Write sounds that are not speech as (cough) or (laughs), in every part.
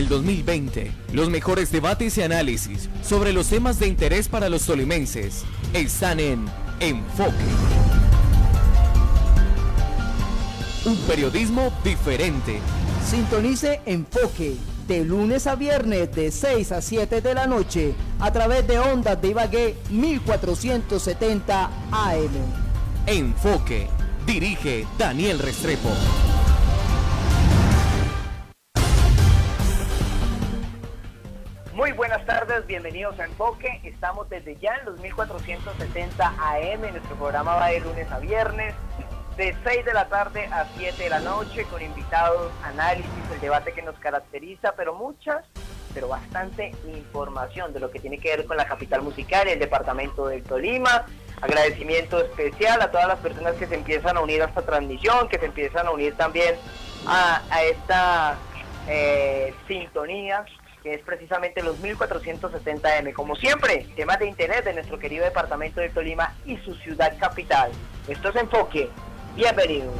el 2020. Los mejores debates y análisis sobre los temas de interés para los tolimenses están en Enfoque. Un periodismo diferente. Sintonice Enfoque de lunes a viernes de 6 a 7 de la noche a través de ondas de Ibagué 1470 AM. Enfoque. Dirige Daniel Restrepo. Bienvenidos a Enfoque. Estamos desde ya en los 1470 AM. Nuestro programa va de lunes a viernes, de 6 de la tarde a 7 de la noche, con invitados, análisis, el debate que nos caracteriza, pero muchas, pero bastante información de lo que tiene que ver con la capital musical el departamento del Tolima. Agradecimiento especial a todas las personas que se empiezan a unir a esta transmisión, que se empiezan a unir también a, esta eh, sintonía que es precisamente los 1470M. Como siempre, temas de interés de nuestro querido departamento de Tolima y su ciudad capital. Esto es Enfoque. Bienvenidos.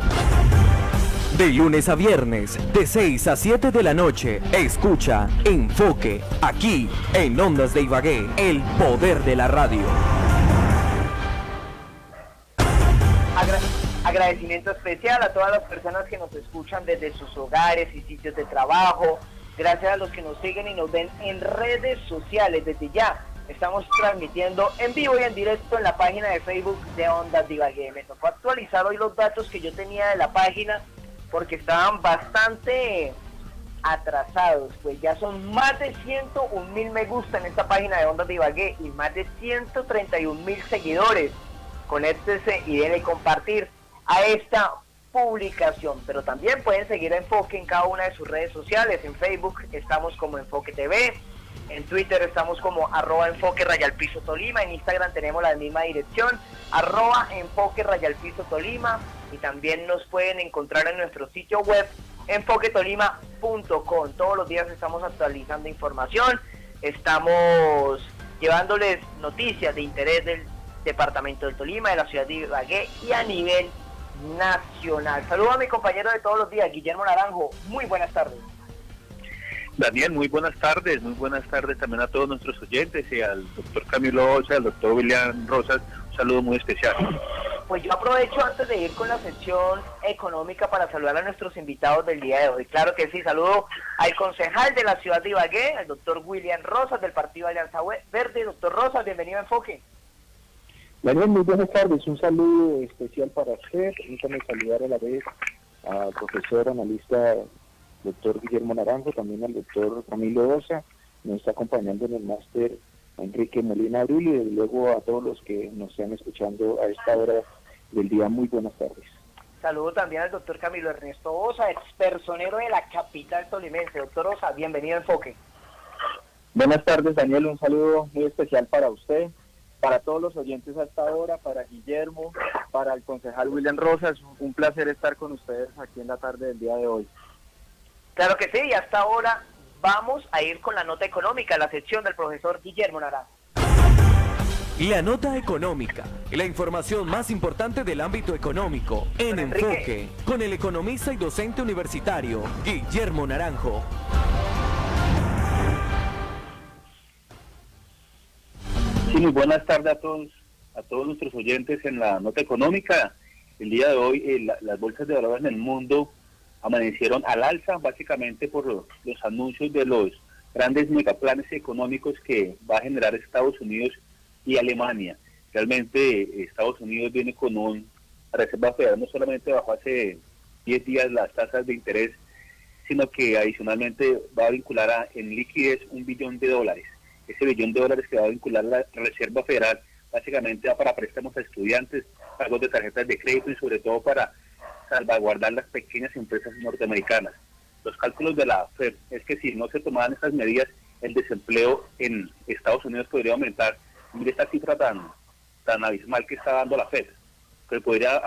De lunes a viernes, de 6 a 7 de la noche, escucha Enfoque, aquí en Ondas de Ibagué, el poder de la radio. agradecimiento especial a todas las personas que nos escuchan desde sus hogares y sitios de trabajo, Gracias a los que nos siguen y nos ven en redes sociales. Desde ya estamos transmitiendo en vivo y en directo en la página de Facebook de Ondas Divague. Me tocó actualizar hoy los datos que yo tenía de la página porque estaban bastante atrasados, pues ya son más de 101 mil me gusta en esta página de Ondas Divague y más de 131 mil seguidores. Conéctese y denle compartir a esta publicación, pero también pueden seguir a Enfoque en cada una de sus redes sociales. En Facebook estamos como Enfoque TV, en Twitter estamos como arroba enfoque rayal piso Tolima, en Instagram tenemos la misma dirección, arroba enfoque rayal piso Tolima, y también nos pueden encontrar en nuestro sitio web enfoquetolima.com. Todos los días estamos actualizando información, estamos llevándoles noticias de interés del departamento del Tolima, de la ciudad de Ibagué y a nivel nacional. Saludo a mi compañero de todos los días, Guillermo Naranjo. Muy buenas tardes. Daniel, muy buenas tardes, muy buenas tardes también a todos nuestros oyentes y al doctor Camilo Osa, al doctor William Rosas, un saludo muy especial. Pues yo aprovecho antes de ir con la sección económica para saludar a nuestros invitados del día de hoy. Claro que sí, saludo al concejal de la ciudad de Ibagué, al doctor William Rosas del Partido Alianza Verde. Doctor Rosas, bienvenido a Enfoque. Daniel, muy buenas tardes. Un saludo especial para usted. Permítame saludar a la vez al profesor analista doctor Guillermo Naranjo, también al doctor Camilo Osa. Nos está acompañando en el máster Enrique Molina Abril y luego a todos los que nos están escuchando a esta hora del día. Muy buenas tardes. Saludo también al doctor Camilo Ernesto Osa, ex personero de la capital tolimense. Doctor Osa, bienvenido a Enfoque. Buenas tardes, Daniel. Un saludo muy especial para usted, para todos los oyentes hasta ahora, para Guillermo, para el concejal William Rosas, un placer estar con ustedes aquí en la tarde del día de hoy. Claro que sí, y hasta ahora vamos a ir con la nota económica, la sección del profesor Guillermo Naranjo. La nota económica, la información más importante del ámbito económico, en enfoque, con el economista y docente universitario, Guillermo Naranjo. Muy buenas tardes a todos, a todos nuestros oyentes en la nota económica. El día de hoy eh, las bolsas de valores en el mundo amanecieron al alza, básicamente por los, anuncios de los grandes megaplanes económicos que va a generar Estados Unidos y Alemania. Realmente eh, Estados Unidos viene con un Reserva Federal no solamente bajó hace 10 días las tasas de interés, sino que adicionalmente va a vincular a, en liquidez un billón de dólares ese billón de dólares que va a vincular la Reserva Federal básicamente va para préstamos a estudiantes, pagos de tarjetas de crédito y sobre todo para salvaguardar las pequeñas empresas norteamericanas. Los cálculos de la FED es que si no se tomaban estas medidas, el desempleo en Estados Unidos podría aumentar. Mire esta cifra tan, tan abismal que está dando la FED, que podría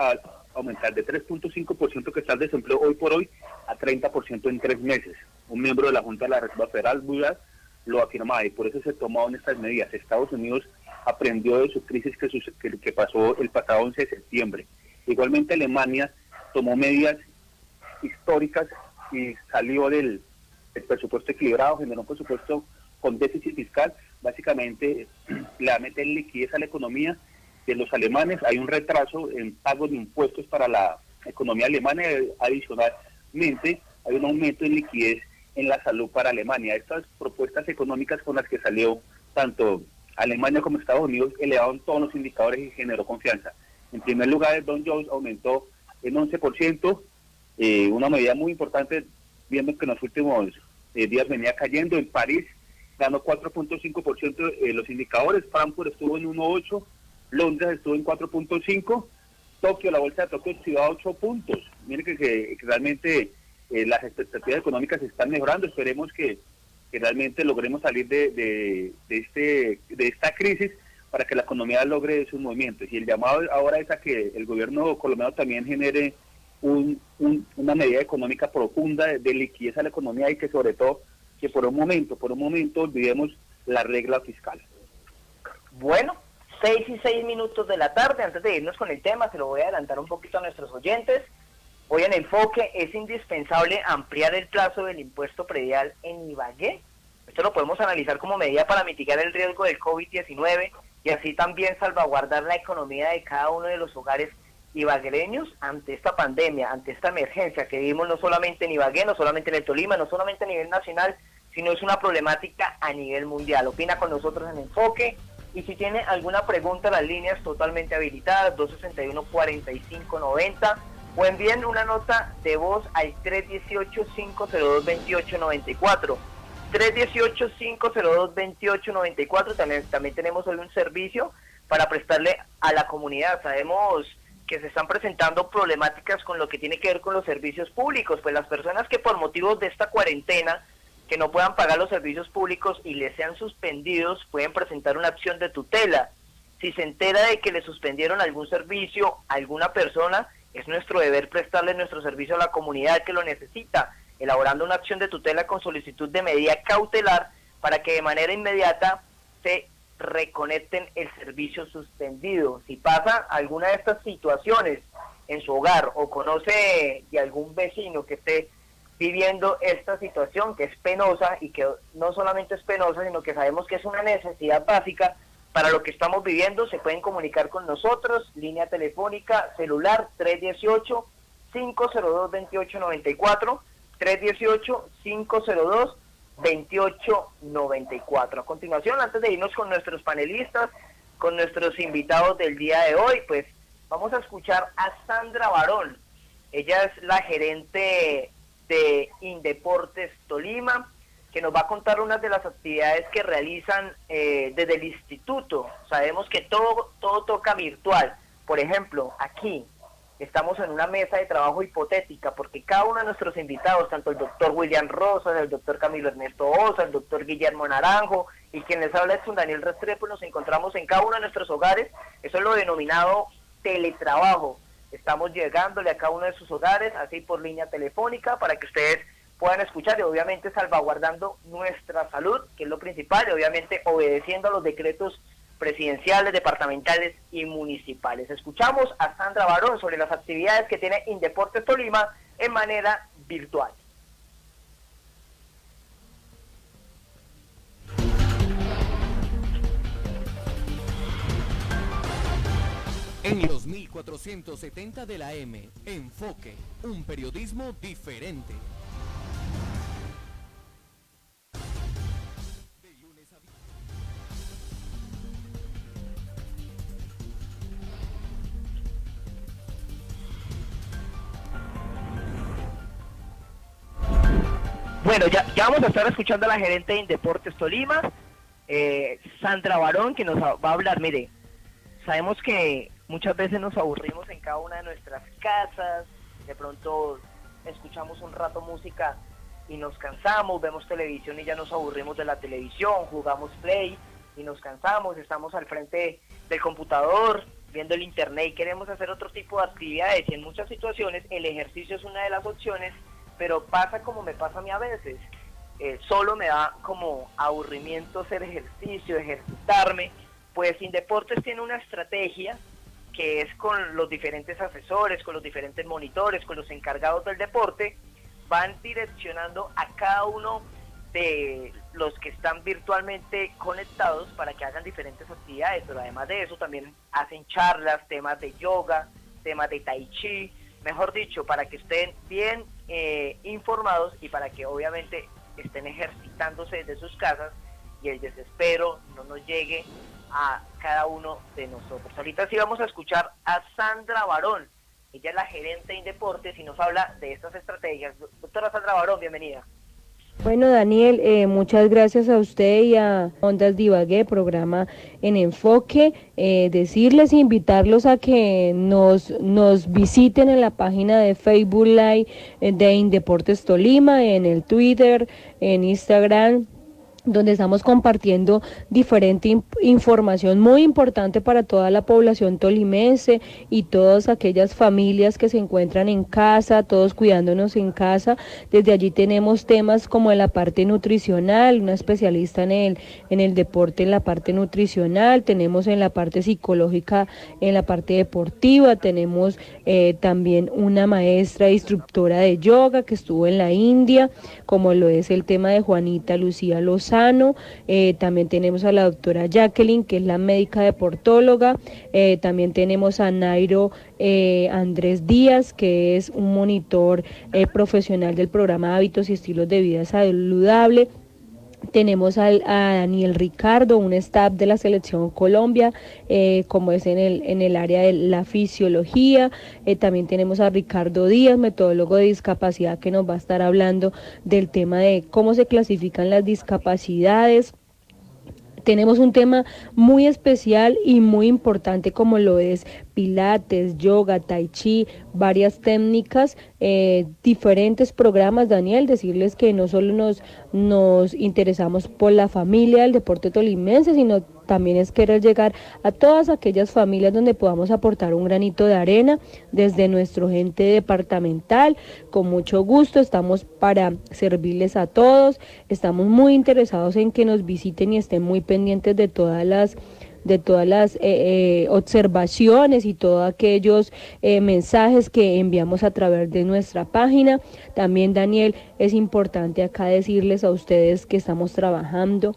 aumentar de 3.5% que está el desempleo hoy por hoy a 30% en tres meses. Un miembro de la Junta de la Reserva Federal, Budas, lo afirmaba y por eso se tomaron estas medidas. Estados Unidos aprendió de su crisis que, que, pasó el pasado 11 de septiembre. Igualmente Alemania tomó medidas históricas y salió del, el presupuesto equilibrado, generó un presupuesto con déficit fiscal, básicamente (clears throat) le va a meter liquidez a la economía de los alemanes. Hay un retraso en pago de impuestos para la economía alemana adicionalmente hay un aumento en liquidez en la salud para Alemania. Estas propuestas económicas con las que salió tanto Alemania como Estados Unidos elevaron todos los indicadores y generó confianza. En primer lugar, el Don Jones aumentó en 11%, eh, una medida muy importante, viendo que en los últimos eh, días venía cayendo. En París ganó 4.5% eh, los indicadores, Frankfurt estuvo en 1.8%, Londres estuvo en 4.5%, Tokio, la bolsa de Tokio a 8 puntos. Miren que, realmente eh, las expectativas económicas están mejorando, esperemos que, realmente logremos salir de, de, este, de esta crisis para que la economía logre sus movimientos. Y el llamado ahora es a que el gobierno colombiano también genere una medida económica profunda de, liquidez a la economía y que sobre todo que por un momento, por un momento olvidemos la regla fiscal. Bueno, seis y seis minutos de la tarde, antes de irnos con el tema, se lo voy a adelantar un poquito a nuestros oyentes. Hoy en Enfoque es indispensable ampliar el plazo del impuesto predial en Ibagué. Esto lo podemos analizar como medida para mitigar el riesgo del COVID-19 y así también salvaguardar la economía de cada uno de los hogares ibaguereños ante esta pandemia, ante esta emergencia que vivimos no solamente en Ibagué, no solamente en el Tolima, no solamente a nivel nacional, sino es una problemática a nivel mundial. Opina con nosotros en Enfoque y si tiene alguna pregunta, las líneas totalmente habilitadas, 261-4590 o envíen una nota de voz al 318-502-2894. 318-502-2894, también, también tenemos hoy un servicio para prestarle a la comunidad. Sabemos que se están presentando problemáticas con lo que tiene que ver con los servicios públicos, pues las personas que por motivos de esta cuarentena que no puedan pagar los servicios públicos y les sean suspendidos pueden presentar una acción de tutela. Si se entera de que le suspendieron algún servicio a alguna persona, es nuestro deber prestarle nuestro servicio a la comunidad que lo necesita, elaborando una acción de tutela con solicitud de medida cautelar para que de manera inmediata se reconecten el servicio suspendido. Si pasa alguna de estas situaciones en su hogar o conoce de algún vecino que esté viviendo esta situación que es penosa y que no solamente es penosa, sino que sabemos que es una necesidad básica para lo que estamos viviendo, se pueden comunicar con nosotros, línea telefónica, celular 318 502 2894 318 502 2894. A continuación, antes de irnos con nuestros panelistas, con nuestros invitados del día de hoy, pues vamos a escuchar a Sandra Barón. Ella es la gerente de Indeportes Tolima, que nos va a contar unas de las actividades que realizan eh, desde el instituto. Sabemos que todo, todo toca virtual. Por ejemplo, aquí estamos en una mesa de trabajo hipotética porque cada uno de nuestros invitados, tanto el doctor William Rosas, el doctor Camilo Ernesto Osa, el doctor Guillermo Naranjo y quien les habla es un Daniel Restrepo, nos encontramos en cada uno de nuestros hogares. Eso es lo denominado teletrabajo. Estamos llegándole a cada uno de sus hogares, así por línea telefónica, para que ustedes puedan escuchar y obviamente salvaguardando nuestra salud, que es lo principal, y obviamente obedeciendo a los decretos presidenciales, departamentales y municipales. Escuchamos a Sandra Barón sobre las actividades que tiene Indeportes Tolima en manera virtual. En los 1470 de la M, Enfoque, un periodismo diferente. Bueno, ya, ya vamos a estar escuchando a la gerente de Indeportes Tolima, eh, Sandra Barón, que nos va a hablar, mire, sabemos que muchas veces nos aburrimos en cada una de nuestras casas, de pronto escuchamos un rato música y nos cansamos, vemos televisión y ya nos aburrimos de la televisión, jugamos play y nos cansamos, estamos al frente del computador viendo el internet y queremos hacer otro tipo de actividades. Y en muchas situaciones el ejercicio es una de las opciones, pero pasa como me pasa a mí a veces, eh, solo me da como aburrimiento hacer ejercicio, ejercitarme, pues Indeportes tiene una estrategia que es con los diferentes asesores, con los diferentes monitores, con los encargados del deporte, van direccionando a cada uno de los que están virtualmente conectados para que hagan diferentes actividades, pero además de eso también hacen charlas, temas de yoga, temas de tai chi, mejor dicho, para que estén bien eh, informados y para que obviamente estén ejercitándose desde sus casas y el desespero no nos llegue a cada uno de nosotros. Ahorita sí vamos a escuchar a Sandra Barón, ella es la gerente de Indeportes y nos habla de estas estrategias. Doctora Sandra Barón, bienvenida. Bueno, Daniel, eh, muchas gracias a usted y a Ondas Divagué, programa en enfoque. Eh, decirles e invitarlos a que nos, nos visiten en la página de Facebook Live eh, de Indeportes Tolima, en el Twitter, en Instagram donde estamos compartiendo diferente información muy importante para toda la población tolimense y todas aquellas familias que se encuentran en casa, todos cuidándonos en casa. Desde allí tenemos temas como en la parte nutricional, una especialista en el, en el deporte en la parte nutricional, tenemos en la parte psicológica, en la parte deportiva, tenemos eh, también una maestra instructora de yoga que estuvo en la India, como lo es el tema de Juanita Lucía Lozano eh, también tenemos a la doctora Jacqueline, que es la médica deportóloga, eh, también tenemos a Nairo eh, Andrés Díaz, que es un monitor profesional del programa Hábitos y Estilos de Vida Saludable. Tenemos a Daniel Ricardo, un staff de la selección Colombia, eh, como es en el, en el área de la fisiología. Eh, también tenemos a Ricardo Díaz, metodólogo de discapacidad, que nos va a estar hablando del tema de cómo se clasifican las discapacidades tenemos un tema muy especial y muy importante como lo es pilates, yoga, tai chi, varias técnicas, eh, diferentes programas, Daniel, decirles que no solo nos, nos interesamos por la familia del deporte tolimense, sino también es querer llegar a todas aquellas familias donde podamos aportar un granito de arena desde nuestro gente departamental. Con mucho gusto estamos para servirles a todos. Estamos muy interesados en que nos visiten y estén muy pendientes de todas las de todas las eh, eh, observaciones y todos aquellos eh, mensajes que enviamos a través de nuestra página. También, Daniel, es importante acá decirles a ustedes que estamos trabajando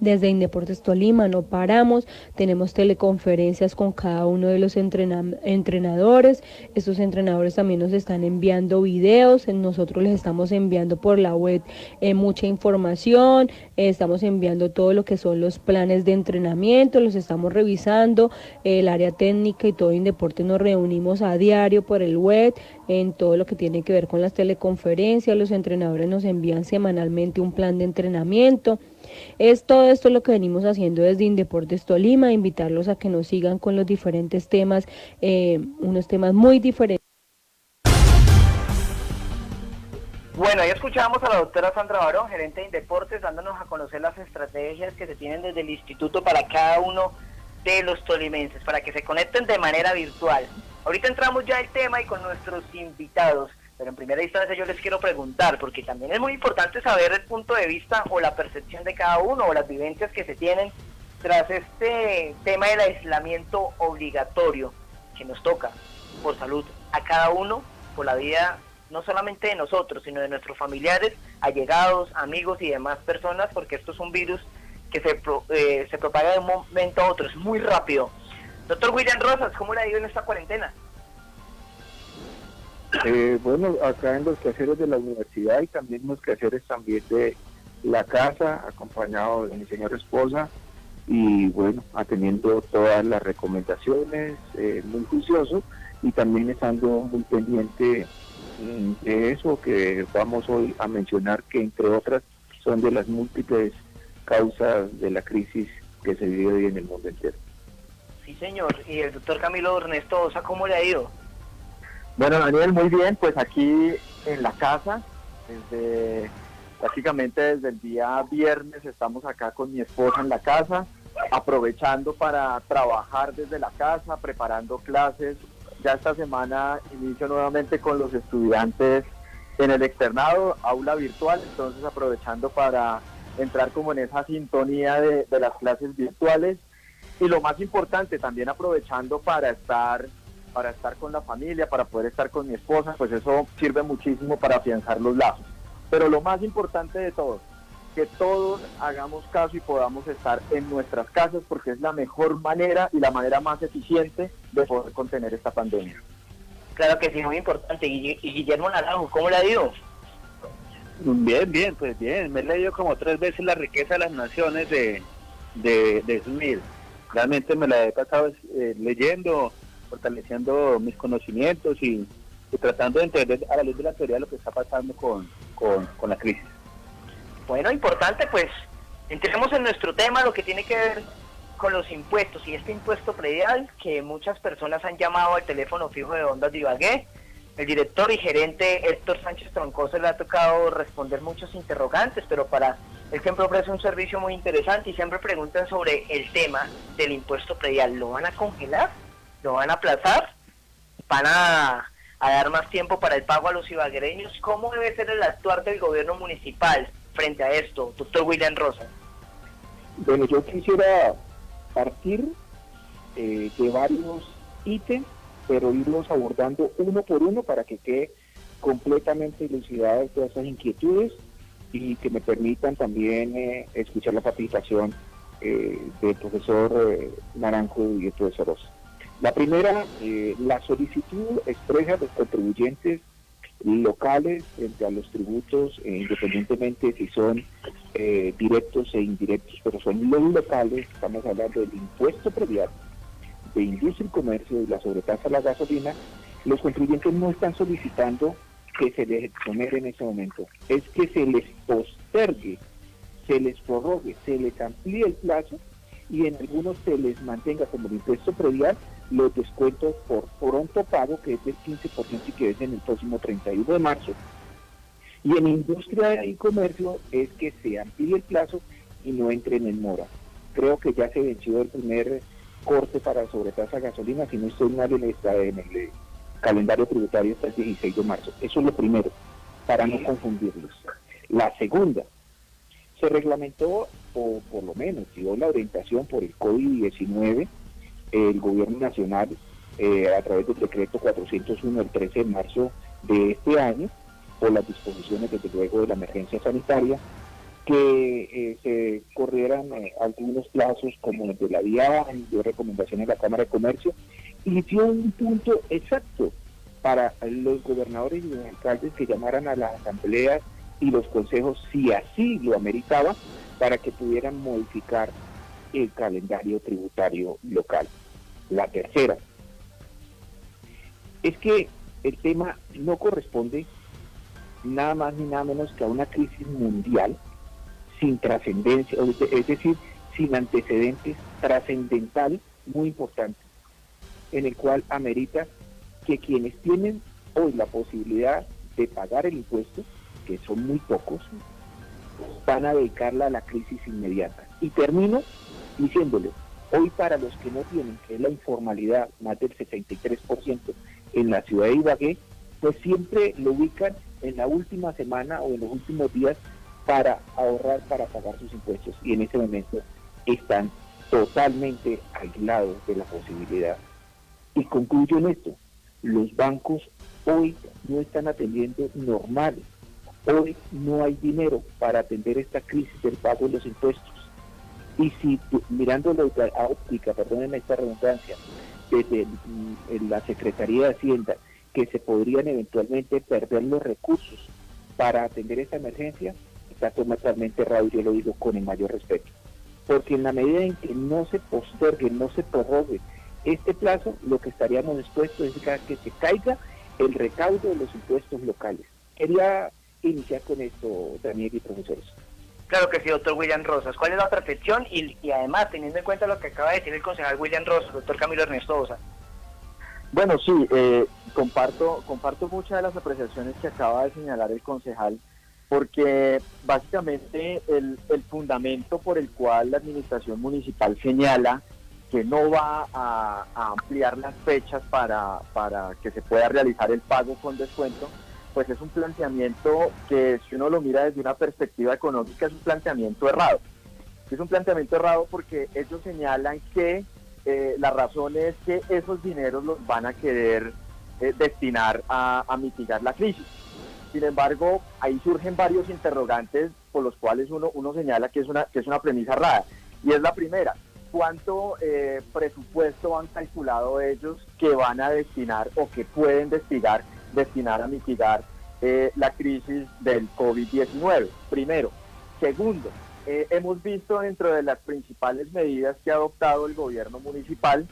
desde Indeportes Tolima no paramos, tenemos teleconferencias con cada uno de los entrenadores, estos entrenadores también nos están enviando videos, nosotros les estamos enviando por la web eh, mucha información, eh, estamos enviando todo lo que son los planes de entrenamiento, los estamos revisando, el área técnica y todo Indeportes nos reunimos a diario por el web, en todo lo que tiene que ver con las teleconferencias, los entrenadores nos envían semanalmente un plan de entrenamiento. Es todo esto lo que venimos haciendo desde Indeportes Tolima, invitarlos a que nos sigan con los diferentes temas, eh, unos temas muy diferentes. Bueno, ahí escuchamos a la doctora Sandra Barón, gerente de Indeportes, dándonos a conocer las estrategias que se tienen desde el instituto para cada uno de los tolimenses, para que se conecten de manera virtual. Ahorita entramos ya al tema y con nuestros invitados. Pero en primera instancia yo les quiero preguntar, porque también es muy importante saber el punto de vista o la percepción de cada uno o las vivencias que se tienen tras este tema del aislamiento obligatorio que nos toca por salud a cada uno, por la vida no solamente de nosotros, sino de nuestros familiares, allegados, amigos y demás personas, porque esto es un virus que se, eh, se propaga de un momento a otro, es muy rápido. Doctor William Rosas, ¿cómo le ha ido en esta cuarentena? Eh, bueno, acá en los quehaceres de la universidad y también los quehaceres también de la casa, acompañado de mi señora esposa y bueno, atendiendo todas las recomendaciones, eh, muy juicioso y también estando muy pendiente mm, de eso que vamos hoy a mencionar que entre otras son de las múltiples causas de la crisis que se vive hoy en el mundo entero. Sí, señor. ¿Y el doctor Camilo Ernesto cómo le ha ido? Bueno, Daniel, muy bien, pues aquí en la casa, desde prácticamente desde el día viernes estamos acá con mi esposa en la casa, aprovechando para trabajar desde la casa, preparando clases. Ya esta semana inicio nuevamente con los estudiantes en el externado, aula virtual, entonces aprovechando para entrar como en esa sintonía de, de las clases virtuales y lo más importante también aprovechando para estar para estar con la familia, para poder estar con mi esposa, pues eso sirve muchísimo para afianzar los lazos. Pero lo más importante de todo, que todos hagamos caso y podamos estar en nuestras casas porque es la mejor manera y la manera más eficiente de poder contener esta pandemia. Claro que sí, muy importante. Y Guillermo Naranjo, ¿cómo le ha ido? Bien, bien, pues bien. Me he leído como tres veces La riqueza de las naciones de, de, Smith. Realmente me la he pasado eh, leyendo, fortaleciendo mis conocimientos y, tratando de entender a la luz de la teoría lo que está pasando con, con la crisis. Bueno, importante, pues entremos en nuestro tema, lo que tiene que ver con los impuestos y este impuesto predial que muchas personas han llamado al teléfono fijo de Ondas de Ibagué el director y gerente Héctor Sánchez Troncoso le ha tocado responder muchos interrogantes, pero para él siempre ofrece un servicio muy interesante y siempre preguntan sobre el tema del impuesto predial. ¿Lo van a congelar? ¿Lo van a aplazar? ¿Van a, dar más tiempo para el pago a los ibaguereños? ¿Cómo debe ser el actuar del gobierno municipal frente a esto, doctor William Rosa? Bueno, yo quisiera partir eh, de varios ítems pero irlos abordando uno por uno para que quede completamente elucidadas todas esas inquietudes y que me permitan también eh, escuchar la participación eh, del profesor Naranjo y el profesor Rosa. La primera, la solicitud expresa de los contribuyentes locales frente a los tributos, independientemente si son directos e indirectos, pero son los locales, estamos hablando del impuesto previal, de Industria y Comercio y la sobretasa a la gasolina, los contribuyentes no están solicitando que se les exonere en ese momento, es que se les postergue, se les prorrogue, se les amplíe el plazo y en algunos se les mantenga como el impuesto predial los descuentos por pronto pago, que es del 15% y que es en el próximo 31 de marzo. Y en industria y comercio es que se amplíe el plazo y no entren en mora. Creo que ya se venció el primer corte para sobretasa gasolina, si no estoy mal en, en el eh, calendario tributario hasta el 16 de marzo. Eso es lo primero, para no confundirlos. La segunda, se reglamentó, o por lo menos dio la orientación por el COVID-19, el gobierno nacional, eh, a través del decreto 401 el 13 de marzo de este año, por las disposiciones desde luego de la emergencia sanitaria, que eh, se corrieran eh, algunos plazos como el de la vía dio recomendaciones a la Cámara de Comercio y dio un punto exacto para los gobernadores y los alcaldes que llamaran a las asambleas y los consejos si así lo ameritaba para que pudieran modificar el calendario tributario local. La tercera es que el tema no corresponde nada más ni nada menos que a una crisis mundial sin trascendencia, es decir, sin antecedentes trascendental muy importante, en el cual amerita que quienes tienen hoy la posibilidad de pagar el impuesto, que son muy pocos, van a dedicarla a la crisis inmediata. Y termino diciéndole, hoy para los que no tienen, que es la informalidad, más del 63% en la ciudad de Ibagué, pues siempre lo ubican en la última semana o en los últimos días para ahorrar, para pagar sus impuestos y en ese momento están totalmente aislados de la posibilidad. Y concluyo en esto, los bancos hoy no están atendiendo normal, hoy no hay dinero para atender esta crisis del pago de los impuestos. Y si mirando la óptica, perdonen esta redundancia, desde la Secretaría de Hacienda, que se podrían eventualmente perder los recursos para atender esta emergencia, está totalmente errado y yo lo digo con el mayor respeto. Porque en la medida en que no se postergue, no se prorrogue este plazo, lo que estaríamos dispuestos es que se caiga el recaudo de los impuestos locales. Quería iniciar con esto, Daniel y profesores. Claro que sí, doctor William Rosas. ¿Cuál es la otra Y, y además, teniendo en cuenta lo que acaba de decir el concejal William Rosas, doctor Camilo Ernesto Osa. Bueno, sí, eh, comparto, comparto muchas de las apreciaciones que acaba de señalar el concejal porque básicamente el, fundamento por el cual la administración municipal señala que no va a, ampliar las fechas para, para, que se pueda realizar el pago con descuento, pues es un planteamiento que si uno lo mira desde una perspectiva económica es un planteamiento errado. Es un planteamiento errado porque ellos señalan que eh, la razón es que esos dineros los van a querer eh, destinar a, mitigar la crisis. Sin embargo, ahí surgen varios interrogantes por los cuales uno, uno señala que es, una, que es una premisa rara. Y es la primera, ¿cuánto eh, presupuesto han calculado ellos que van a destinar o que pueden destinar, destinar a mitigar la crisis del COVID-19? Primero. Segundo, eh, hemos visto dentro de las principales medidas que ha adoptado el gobierno municipal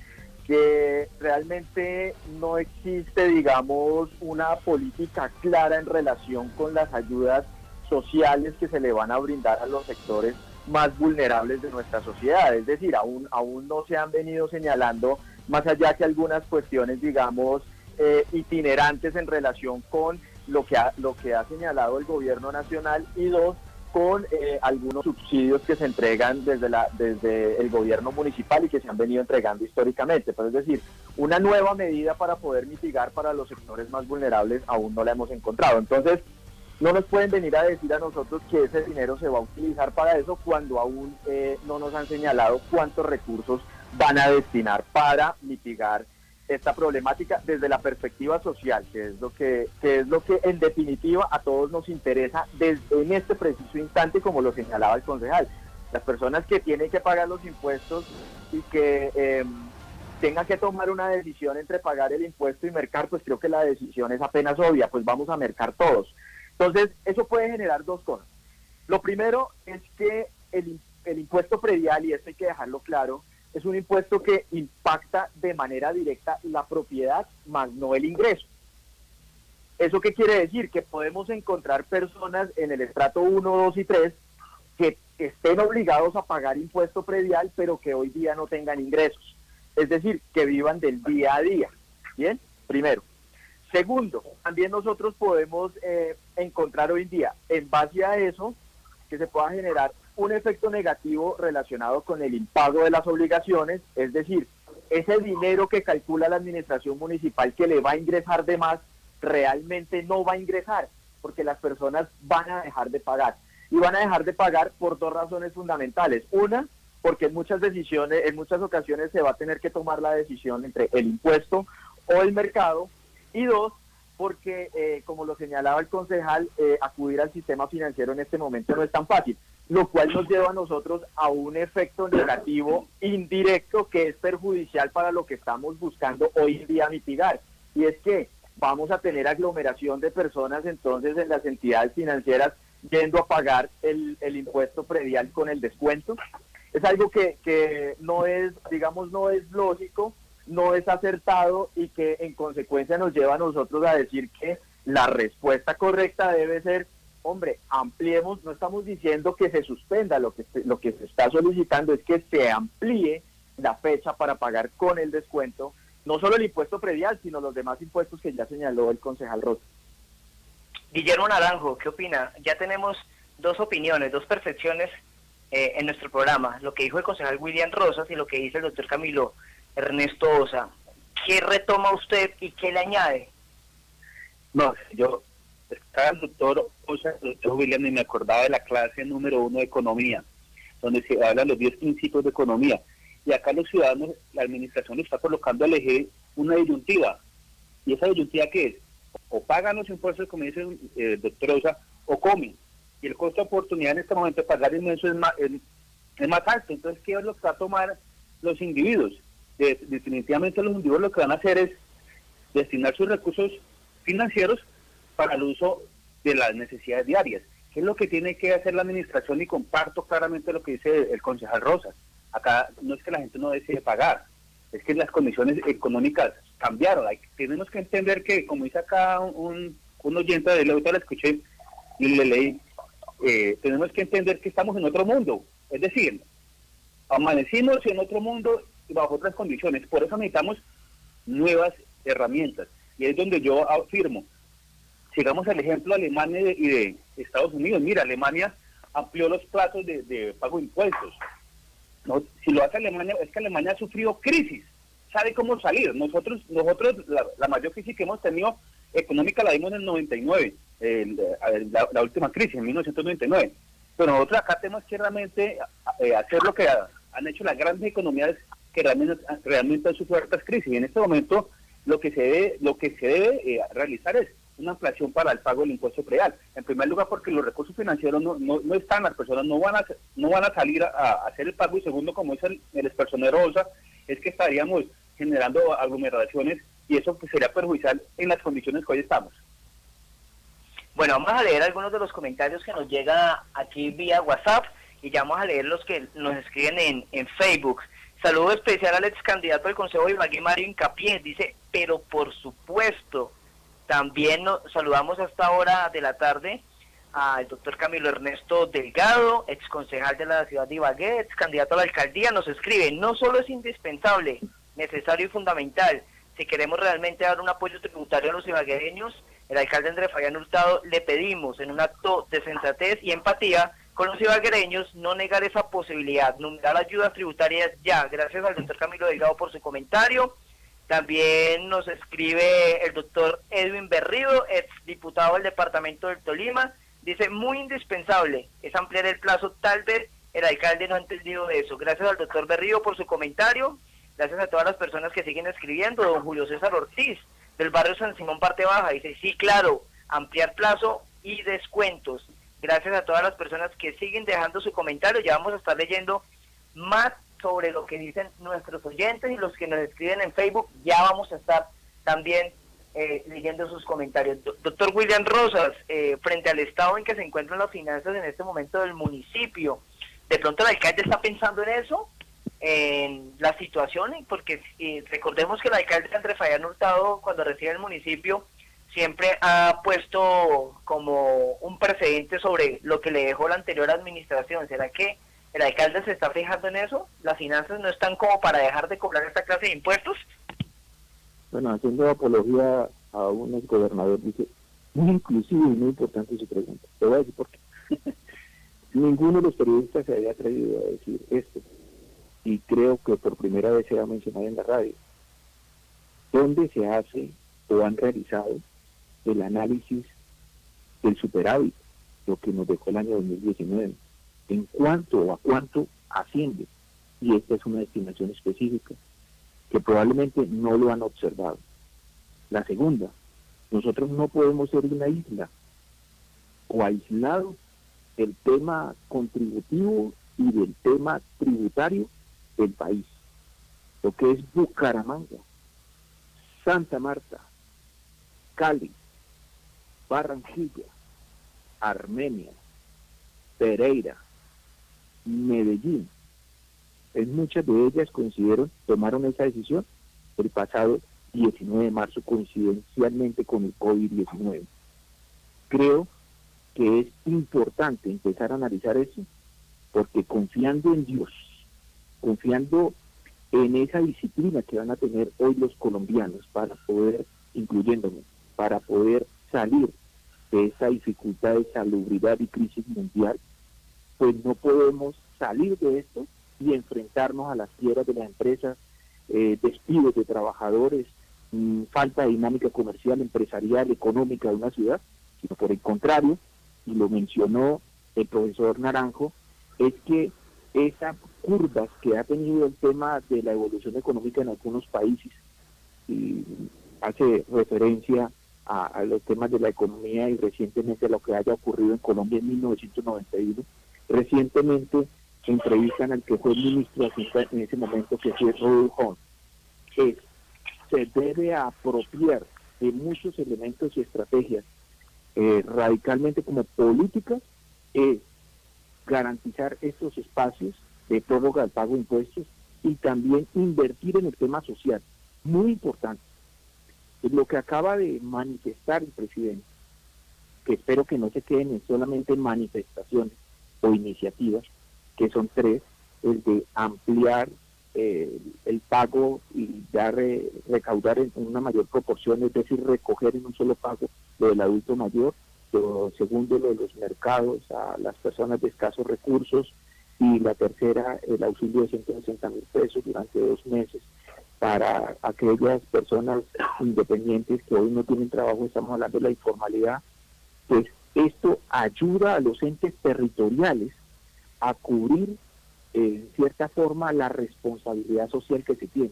que realmente no existe, digamos, una política clara en relación con las ayudas sociales que se le van a brindar a los sectores más vulnerables de nuestra sociedad. Es decir, aún, aún no se han venido señalando, más allá que algunas cuestiones, digamos, eh, itinerantes en relación con lo que, ha, lo que ha señalado el gobierno nacional y dos, con eh, algunos subsidios que se entregan desde, la, desde el gobierno municipal y que se han venido entregando históricamente. Pero es decir, una nueva medida para poder mitigar para los sectores más vulnerables aún no la hemos encontrado. Entonces, no nos pueden venir a decir a nosotros que ese dinero se va a utilizar para eso cuando aún eh, no nos han señalado cuántos recursos van a destinar para mitigar esta problemática desde la perspectiva social, que es lo que, es lo que en definitiva a todos nos interesa desde en este preciso instante, como lo señalaba el concejal. Las personas que tienen que pagar los impuestos y que em, tengan que tomar una decisión entre pagar el impuesto y mercar, pues creo que la decisión es apenas obvia, pues vamos a mercar todos. Entonces, eso puede generar dos cosas. Lo primero es que el, el impuesto predial, y esto hay que dejarlo claro, es un impuesto que impacta de manera directa la propiedad, más no el ingreso. ¿Eso qué quiere decir? Que podemos encontrar personas en el estrato 1, 2 y 3 que estén obligados a pagar impuesto predial, pero que hoy día no tengan ingresos. Es decir, que vivan del día a día. Bien, primero. Segundo, también nosotros podemos eh, encontrar hoy día, en base a eso, que se pueda generar un efecto negativo relacionado con el impago de las obligaciones, es decir, ese dinero que calcula la administración municipal que le va a ingresar de más, realmente no va a ingresar, porque las personas van a dejar de pagar. Y van a dejar de pagar por dos razones fundamentales. Una, porque en muchas decisiones, en muchas ocasiones se va a tener que tomar la decisión entre el impuesto o el mercado. Y dos, porque, eh, como lo señalaba el concejal, eh, acudir al sistema financiero en este momento no es tan fácil lo cual nos lleva a nosotros a un efecto negativo indirecto que es perjudicial para lo que estamos buscando hoy en día mitigar. Y es que vamos a tener aglomeración de personas entonces en las entidades financieras yendo a pagar el, impuesto predial con el descuento. Es algo que, que no es, digamos, no es lógico, no es acertado y que en consecuencia nos lleva a nosotros a decir que la respuesta correcta debe ser hombre, ampliemos, no estamos diciendo que se suspenda, lo que, lo que se está solicitando es que se amplíe la fecha para pagar con el descuento, no solo el impuesto predial, sino los demás impuestos que ya señaló el concejal Rosa. Guillermo Naranjo, ¿qué opina? Ya tenemos dos opiniones, dos percepciones eh, en nuestro programa, lo que dijo el concejal William Rosas y lo que dice el doctor Camilo Ernesto Osa. ¿Qué retoma usted y qué le añade? No, yo estaba el doctor Osa, el doctor William, y me acordaba de la clase número uno de economía, donde se hablan los 10 principios de economía. Y acá los ciudadanos, la administración está colocando al eje una disyuntiva. ¿Y esa disyuntiva qué es? O pagan los impuestos, como dice el eh, doctor Osa, o comen. Y el costo de oportunidad en este momento de pagar inmenso es más, es, más alto. Entonces, ¿qué es lo que va a tomar los individuos? definitivamente los individuos lo que van a hacer es destinar sus recursos financieros para el uso de las necesidades diarias. ¿Qué es lo que tiene que hacer la administración? Y comparto claramente lo que dice el concejal Rosas. Acá no es que la gente no desee pagar, es que las condiciones económicas cambiaron. Tenemos que entender que, como dice acá un, oyente de la la escuché y le leí, eh, tenemos que entender que estamos en otro mundo. Es decir, amanecimos en otro mundo y bajo otras condiciones. Por eso necesitamos nuevas herramientas. Y es donde yo afirmo, Llegamos al ejemplo de Alemania y de, Estados Unidos. Mira, Alemania amplió los plazos de, pago de impuestos. Si lo hace Alemania, es que Alemania ha sufrido crisis, sabe cómo salir. Nosotros, nosotros la, mayor crisis que hemos tenido económica la vimos en el 99, la, última crisis, en 1999. Pero nosotros acá tenemos que realmente eh, hacer lo que han hecho las grandes economías que realmente, realmente han sufrido hartas crisis. Y en este momento lo que se debe, lo que se debe eh, realizar es una inflación para el pago del impuesto real. En primer lugar, porque los recursos financieros no, no, están, las personas no van a, no van a salir a, hacer el pago. Y segundo, como el, el expersonero OSA, es que estaríamos generando aglomeraciones y eso pues, sería perjudicial en las condiciones que hoy estamos. Bueno, vamos a leer algunos de los comentarios que nos llega aquí vía WhatsApp y ya vamos a leer los que nos escriben en, en Facebook. Saludo especial al ex candidato del Consejo de Ibagué, Mario Incapié. Dice, pero por supuesto, también saludamos a esta hora de la tarde al doctor Camilo Ernesto Delgado, ex concejal de la ciudad de Ibagué, ex candidato a la alcaldía. Nos escribe, no solo es indispensable, necesario y fundamental, si queremos realmente dar un apoyo tributario a los ibaguereños, el alcalde Andrés Fabián Hurtado le pedimos en un acto de sensatez y empatía con los ibaguereños no negar esa posibilidad, dar ayudas tributarias ya. Gracias al doctor Camilo Delgado por su comentario. También nos escribe el doctor Edwin Berrido, ex diputado del departamento del Tolima. Dice, muy indispensable es ampliar el plazo, tal vez el alcalde no ha entendido eso. Gracias al doctor Berrido por su comentario. Gracias a todas las personas que siguen escribiendo. Don Julio César Ortiz, del barrio San Simón Parte Baja, dice, sí, claro, ampliar plazo y descuentos. Gracias a todas las personas que siguen dejando su comentario. Ya vamos a estar leyendo más sobre lo que dicen nuestros oyentes y los que nos escriben en Facebook. Ya vamos a estar también eh, leyendo sus comentarios. doctor William Rosas, eh, frente al estado en que se encuentran las finanzas en este momento del municipio, ¿de pronto el alcalde está pensando en eso? en la situación, porque recordemos que el alcalde Andrés Fayán Hurtado, cuando recibe el municipio, siempre ha puesto como un precedente sobre lo que le dejó la anterior administración. ¿Será que el alcalde se está fijando en eso? ¿Las finanzas no están como para dejar de cobrar esta clase de impuestos? Bueno, haciendo apología a un gobernador, dice, muy inclusivo y muy importante su pregunta. Te voy a decir por qué. (laughs) Ninguno de los periodistas se había atrevido a decir esto. Y creo que por primera vez se va a mencionar en la radio. ¿Dónde se hace o han realizado el análisis del superávit, lo que nos dejó el año 2019, en cuánto o a cuánto asciende. Y esta es una estimación específica, que probablemente no lo han observado. La segunda, nosotros no podemos ser una isla o aislado del tema contributivo y del tema tributario del país. Lo que es Bucaramanga, Santa Marta, Cali, Barranquilla, Armenia, Pereira, Medellín. En muchas de ellas coincidieron, tomaron esa decisión el pasado 19 de marzo coincidencialmente con el COVID-19. Creo que es importante empezar a analizar eso porque confiando en Dios, confiando en esa disciplina que van a tener hoy los colombianos para poder, incluyéndome, para poder salir de esa dificultad de salubridad y crisis mundial, pues no podemos salir de esto y enfrentarnos a las quiebras de las empresas, eh, despidos de trabajadores, mm, falta de dinámica comercial, empresarial, económica de una ciudad, sino por el contrario, y lo mencionó el profesor Naranjo, es que esas curvas que ha tenido el tema de la evolución económica en algunos países, y hace referencia a, los temas de la economía y recientemente lo que haya ocurrido en Colombia en 1991. Recientemente entrevistan al que fue ministro en ese momento, que fue Rodolfo que se debe apropiar de muchos elementos y estrategias eh, radicalmente como políticas, es garantizar estos espacios de prórroga del pago de impuestos y también invertir en el tema social. Muy importante lo que acaba de manifestar el presidente, que espero que no se queden solamente en manifestaciones o iniciativas, que son tres, el de ampliar eh, el pago y dar recaudar en una mayor proporción, es decir, recoger en un solo pago lo del adulto mayor, lo segundo lo de los mercados a las personas de escasos recursos y la tercera el auxilio de 160 mil pesos durante dos meses para aquellas personas independientes que hoy no tienen trabajo, estamos hablando de la informalidad, pues esto ayuda a los entes territoriales a cubrir en cierta forma la responsabilidad social que se tiene.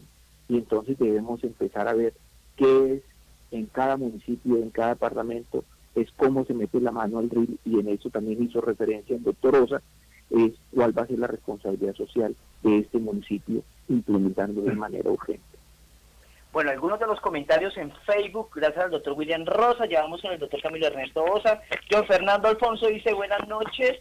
Y entonces debemos empezar a ver qué es en cada municipio, en cada parlamento, es cómo se mete la mano al RIL y en eso también hizo referencia el doctor Osa, es cuál va a ser la responsabilidad social de este municipio implementando de manera urgente. Bueno, algunos de los comentarios en Facebook, gracias al doctor William Rosa, llevamos con el doctor Camilo Ernesto Osa. John Fernando Alfonso dice buenas noches.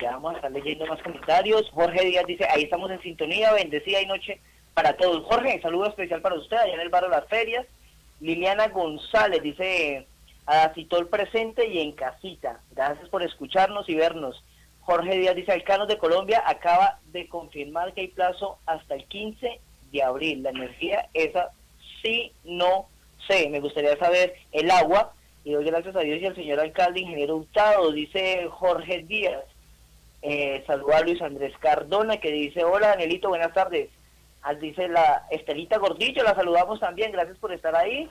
Ya vamos a estar leyendo más comentarios. Jorge Díaz dice, ahí estamos en sintonía, bendecida y noche para todos. Jorge, saludo especial para usted allá en el barrio Las Ferias. Liliana González dice, a Citol presente y en casita. Gracias por escucharnos y vernos. Jorge Díaz dice, Alcanos de Colombia acaba de confirmar que hay plazo hasta el 15 de abril. La energía esa sí, no sé. Me gustaría saber el agua. Y doy gracias a Dios y al señor alcalde, ingeniero Hurtado, dice Jorge Díaz. Eh, saluda a Luis Andrés Cardona que dice, hola Danielito, buenas tardes. Ah, dice la Estelita Gordillo, la saludamos también, gracias por estar ahí.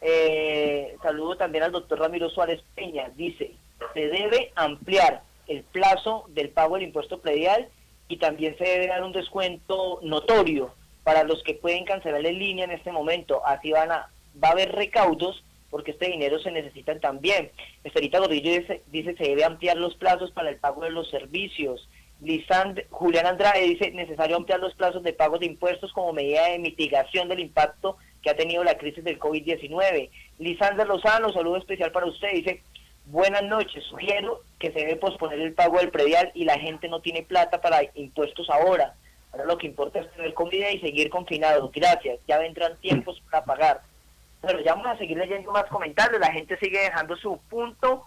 Eh, saludo también al doctor Ramiro Suárez Peña, dice, se debe ampliar el plazo del pago del impuesto predial y también se debe dar un descuento notorio para los que pueden cancelar en línea en este momento. Así van a, va a haber recaudos porque este dinero se necesita también. Estelita Gordillo dice, dice se debe ampliar los plazos para el pago de los servicios. Lisand, Julián Andrade dice necesario ampliar los plazos de pago de impuestos como medida de mitigación del impacto que ha tenido la crisis del COVID-19. Lisandra Lozano, saludo especial para usted, dice buenas noches, sugiero que se debe posponer el pago del predial y la gente no tiene plata para impuestos ahora. Ahora lo que importa es tener comida y seguir confinados. Gracias, ya vendrán tiempos para pagar. Pero ya vamos a seguir leyendo más comentarios. La gente sigue dejando su punto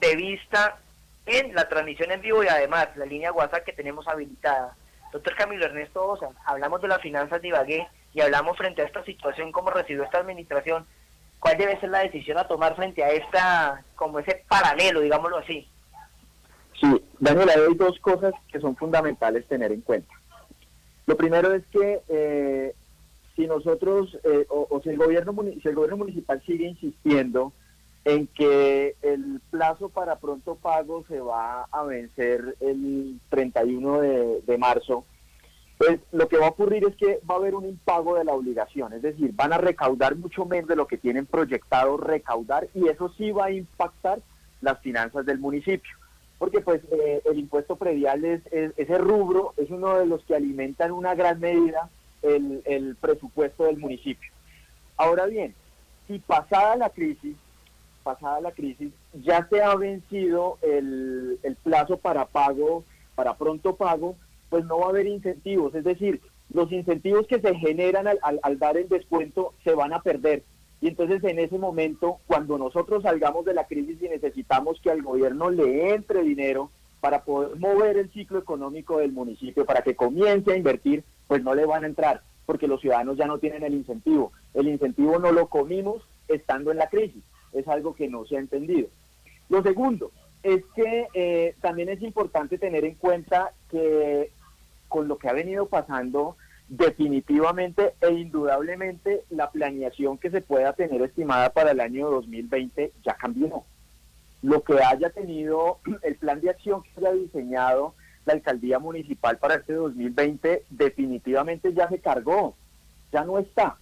de vista en la transmisión en vivo y además la línea WhatsApp que tenemos habilitada. Doctor Camilo Ernesto Osa, hablamos de las finanzas de Ibagué y hablamos frente a esta situación, cómo recibió esta administración. ¿Cuál debe ser la decisión a tomar frente a esta, como ese paralelo, digámoslo así? Sí, Daniela, hay dos cosas que son fundamentales tener en cuenta. Lo primero es que eh, si nosotros, eh, o, si, el gobierno, municipal sigue insistiendo en que el plazo para pronto pago se va a vencer el 31 de, de marzo, pues lo que va a ocurrir es que va a haber un impago de la obligación, es decir, van a recaudar mucho menos de lo que tienen proyectado recaudar y eso sí va a impactar las finanzas del municipio, porque pues eh, el impuesto predial es, ese rubro es uno de los que alimenta en una gran medida el, presupuesto del municipio. Ahora bien, si pasada la crisis, pasada la crisis, ya se ha vencido el, plazo para pago, para pronto pago, pues no va a haber incentivos. Es decir, los incentivos que se generan al, dar el descuento se van a perder. Y entonces en ese momento, cuando nosotros salgamos de la crisis y necesitamos que al gobierno le entre dinero para poder mover el ciclo económico del municipio, para que comience a invertir, pues no le van a entrar, porque los ciudadanos ya no tienen el incentivo. El incentivo no lo comimos estando en la crisis, es algo que no se ha entendido. Lo segundo es que eh, también es importante tener en cuenta que con lo que ha venido pasando, definitivamente e indudablemente la planeación que se pueda tener estimada para el año 2020 ya cambió. Lo que haya tenido (clears throat) el plan de acción que haya diseñado la alcaldía municipal para este 2020 definitivamente ya se cargó, ya no está.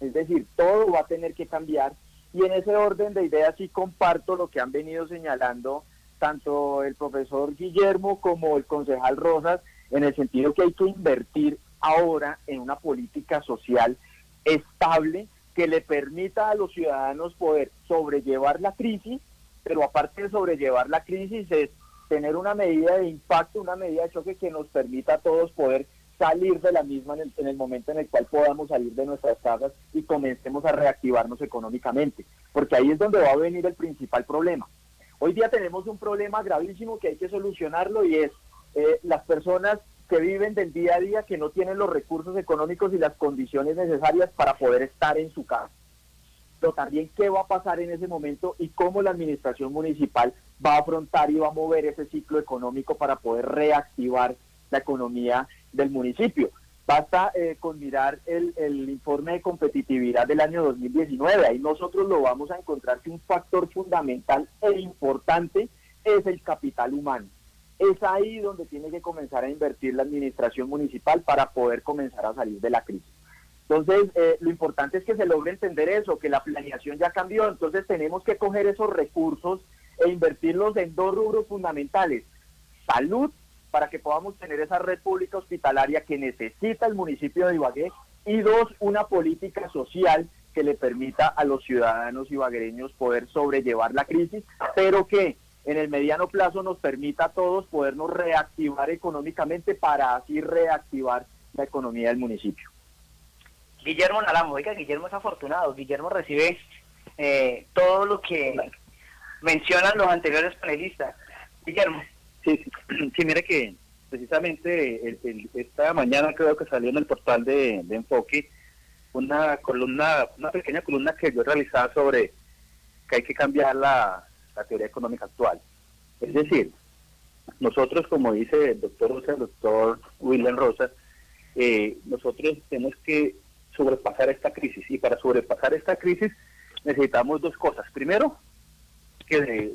Es decir, todo va a tener que cambiar y en ese orden de ideas sí comparto lo que han venido señalando tanto el profesor Guillermo como el concejal Rosas, en el sentido que hay que invertir ahora en una política social estable que le permita a los ciudadanos poder sobrellevar la crisis, pero aparte de sobrellevar la crisis es tener una medida de impacto, una medida de choque que nos permita a todos poder salir de la misma en el, momento en el cual podamos salir de nuestras casas y comencemos a reactivarnos económicamente, porque ahí es donde va a venir el principal problema. Hoy día tenemos un problema gravísimo que hay que solucionarlo y es eh, las personas que viven del día a día que no tienen los recursos económicos y las condiciones necesarias para poder estar en su casa pero también qué va a pasar en ese momento y cómo la administración municipal va a afrontar y va a mover ese ciclo económico para poder reactivar la economía del municipio. Basta eh, con mirar el, el, informe de competitividad del año 2019, ahí nosotros lo vamos a encontrar que un factor fundamental e importante es el capital humano. Es ahí donde tiene que comenzar a invertir la administración municipal para poder comenzar a salir de la crisis. Entonces, eh, lo importante es que se logre entender eso, que la planeación ya cambió, entonces tenemos que coger esos recursos e invertirlos en dos rubros fundamentales. Salud, para que podamos tener esa red pública hospitalaria que necesita el municipio de Ibagué, y dos, una política social que le permita a los ciudadanos ibaguereños poder sobrellevar la crisis, pero que en el mediano plazo nos permita a todos podernos reactivar económicamente para así reactivar la economía del municipio. Guillermo Naranjo, oiga, Guillermo es afortunado, Guillermo recibe eh, todo lo que mencionan los anteriores panelistas. Guillermo. Sí, sí, mire que precisamente esta mañana creo que salió en el portal de, Enfoque una columna, una pequeña columna que yo realizaba sobre que hay que cambiar la, teoría económica actual. Es decir, nosotros, como dice el doctor Rosa, el doctor William Rosa, eh, nosotros tenemos que sobrepasar esta crisis. Y para sobrepasar esta crisis necesitamos dos cosas. Primero, que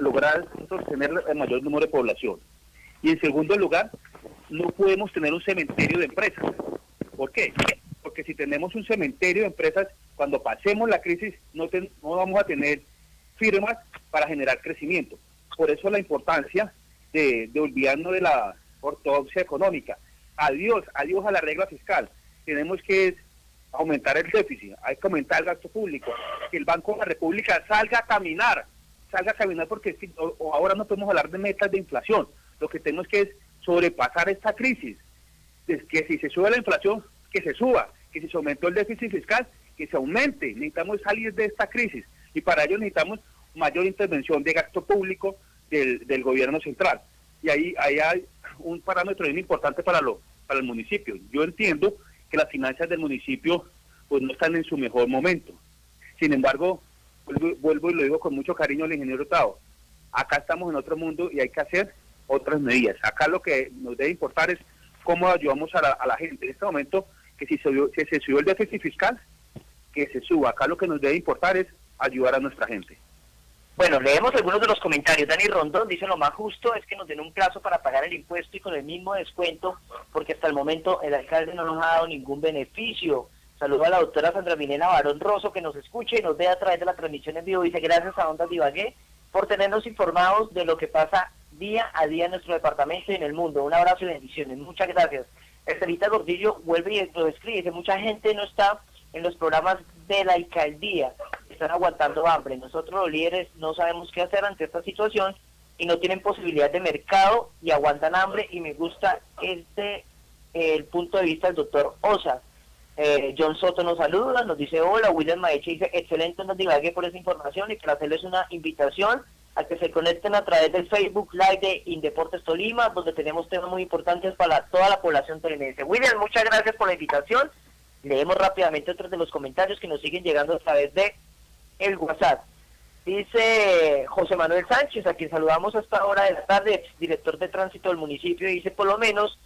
lograr tener el mayor número de población. Y en segundo lugar, no podemos tener un cementerio de empresas. ¿Por qué? Porque si tenemos un cementerio de empresas, cuando pasemos la crisis no, no vamos a tener firmas para generar crecimiento. Por eso la importancia de, olvidarnos de la ortodoxia económica. Adiós, adiós a la regla fiscal. Tenemos que aumentar el déficit, hay que aumentar el gasto público, que el Banco de la República salga a caminar, salga a caminar porque ahora no podemos hablar de metas de inflación, lo que tenemos que es sobrepasar esta crisis, que si se sube la inflación, que se suba, que si se aumentó el déficit fiscal, que se aumente, necesitamos salir de esta crisis y para ello necesitamos mayor intervención de gasto público del, del gobierno central. Y ahí, ahí hay un parámetro muy importante para, lo, para el municipio. Yo entiendo que las finanzas del municipio pues no están en su mejor momento. Sin embargo, vuelvo, y lo digo con mucho cariño al ingeniero Tao, acá estamos en otro mundo y hay que hacer otras medidas. Acá lo que nos debe importar es cómo ayudamos a la, gente. En este momento, que si se, si se subió el déficit fiscal, que se suba. Acá lo que nos debe importar es ayudar a nuestra gente. Bueno, leemos algunos de los comentarios. Dani Rondón dice lo más justo es que nos den un plazo para pagar el impuesto y con el mismo descuento, porque hasta el momento el alcalde no nos ha dado ningún beneficio. Saludo a la doctora Sandra Milena Barón Rosso que nos escucha y nos ve a través de la transmisión en vivo. Dice gracias a Ondas Divagué por tenernos informados de lo que pasa día a día en nuestro departamento y en el mundo. Un abrazo y bendiciones. Muchas gracias. Estelita Gordillo vuelve y lo escribe. Dice, mucha gente no está en los programas de la alcaldía están aguantando hambre. Nosotros los líderes no sabemos qué hacer ante esta situación y no tienen posibilidad de mercado y aguantan hambre y me gusta este el punto de vista del doctor Osa. Eh, John Soto nos saluda, nos dice hola, William Maeche dice excelente, nos divague por esa información y para hacerles una invitación a que se conecten a través del Facebook Live de Indeportes Tolima, donde tenemos temas muy importantes para toda la población tolimense. William, muchas gracias por la invitación. Leemos rápidamente otros de los comentarios que nos siguen llegando a través de el WhatsApp. Dice José Manuel Sánchez, a quien saludamos a esta hora de la tarde, director de tránsito del municipio, dice por lo menos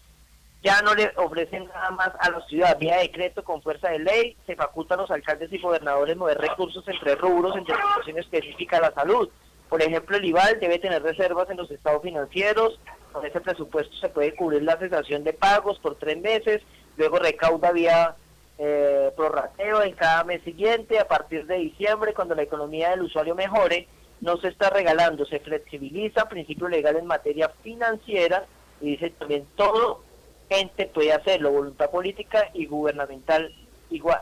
ya no le ofrecen nada más a la ciudad, vía decreto con fuerza de ley, se facultan los alcaldes y gobernadores mover recursos entre rubros en dirección específica a la salud. Por ejemplo, el IVAL debe tener reservas en los estados financieros, con ese presupuesto se puede cubrir la cesación de pagos por tres meses, luego recauda vía eh, prorrateo en cada mes siguiente, a partir de diciembre, cuando la economía del usuario mejore, no se está regalando, se flexibiliza principio legal en materia financiera y dice también todo gente puede hacerlo, voluntad política y gubernamental igual,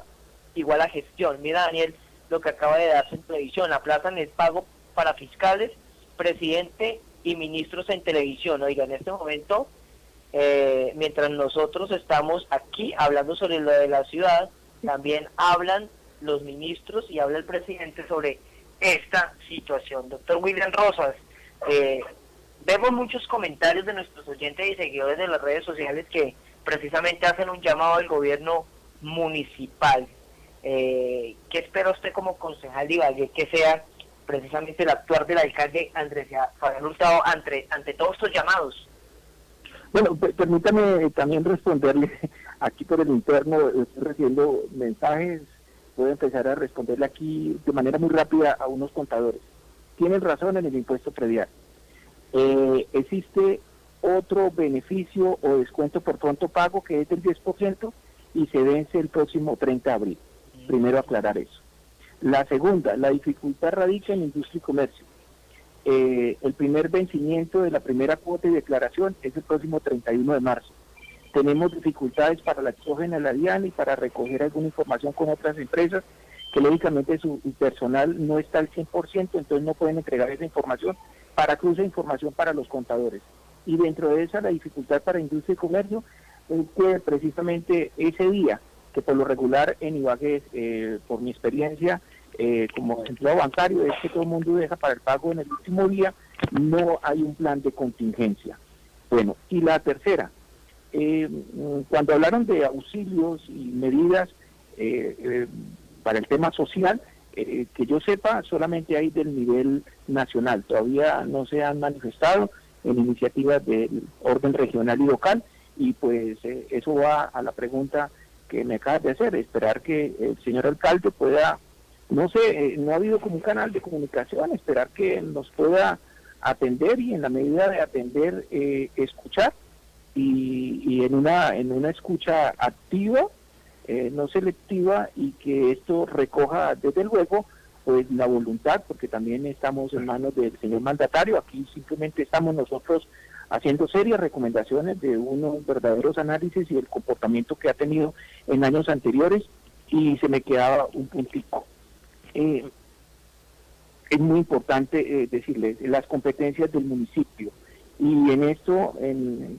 igual a gestión. Mira Daniel lo que acaba de darse en televisión, aplazan el pago para fiscales, presidente y ministros en televisión. Oiga, en este momento eh, mientras nosotros estamos aquí hablando sobre lo de la ciudad, también hablan los ministros y habla el presidente sobre esta situación. Doctor William Rosas, eh, vemos muchos comentarios de nuestros oyentes y seguidores de las redes sociales que precisamente hacen un llamado al gobierno municipal. Eh, ¿Qué espera usted como concejal de Ibagué que sea precisamente el actuar del alcalde Andrés Fabián Hurtado ante, ante todos estos llamados? Bueno, permítame también responderle (laughs) aquí por el interno, estoy recibiendo mensajes, voy a empezar a responderle aquí de manera muy rápida a unos contadores. Tienen razón en el impuesto predial. Eh, existe otro beneficio o descuento por pronto pago que es del 10% y se vence el próximo 30 de abril. Primero aclarar eso. La segunda, la dificultad radica en industria y comercio. Eh, el primer vencimiento de la primera cuota y declaración es el próximo 31 de marzo. Tenemos dificultades para la exógena la DIAN y para recoger alguna información con otras empresas que lógicamente su personal no está al 100%, entonces no pueden entregar esa información para cruce información para los contadores. Y dentro de esa la dificultad para industria y comercio es que precisamente ese día, que por lo regular en Ibagué, eh, por mi experiencia eh, como empleado bancario, es que todo el mundo deja para el pago en el último día, no hay un plan de contingencia. Bueno, y la tercera, eh, cuando hablaron de auxilios y medidas para el tema social, que yo sepa, solamente hay del nivel nacional, todavía no se han manifestado en iniciativas del orden regional y local, y pues eh, eso va a la pregunta que me acabas de hacer, esperar que el señor alcalde pueda, no sé, eh, no ha habido como un canal de comunicación, esperar que nos pueda atender y en la medida de atender, eh, escuchar y, y, en una en una escucha activa, no selectiva y que esto recoja desde luego pues la voluntad, porque también estamos en manos del señor mandatario, aquí simplemente estamos nosotros haciendo serias recomendaciones de unos verdaderos análisis y el comportamiento que ha tenido en años anteriores y se me quedaba un puntico. Eh, es muy importante eh, decirles las competencias del municipio y en esto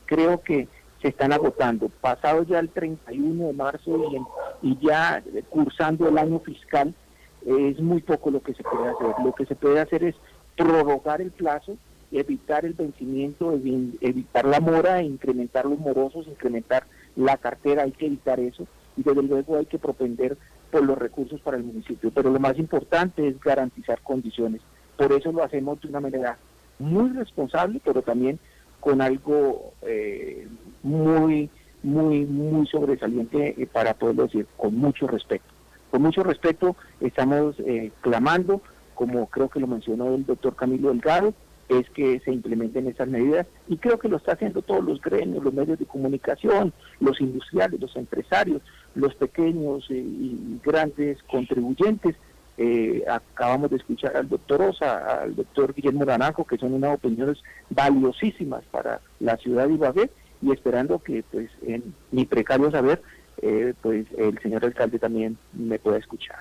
creo que se están agotando. Pasado ya el 31 de marzo y, y ya cursando el año fiscal, es muy poco lo que se puede hacer. Lo que se puede hacer es prorrogar el plazo evitar el vencimiento, evitar la mora, incrementar los morosos, incrementar la cartera, hay que evitar eso y desde luego hay que propender por los recursos para el municipio. Pero lo más importante es garantizar condiciones. Por eso lo hacemos de una manera muy responsable, pero también con algo eh, muy, muy, muy sobresaliente eh, para poderlo decir, con mucho respeto. Con mucho respeto estamos eh, clamando, como creo que lo mencionó el doctor Camilo Delgado, es que se implementen esas medidas y creo que lo está haciendo todos los gremios, los medios de comunicación, los industriales, los empresarios, los pequeños y grandes contribuyentes. Eh, acabamos de escuchar al doctor Osa, al doctor Guillermo Naranjo, que son unas opiniones valiosísimas para la ciudad de Ibagué y esperando que pues en mi precario saber eh, pues el señor alcalde también me pueda escuchar.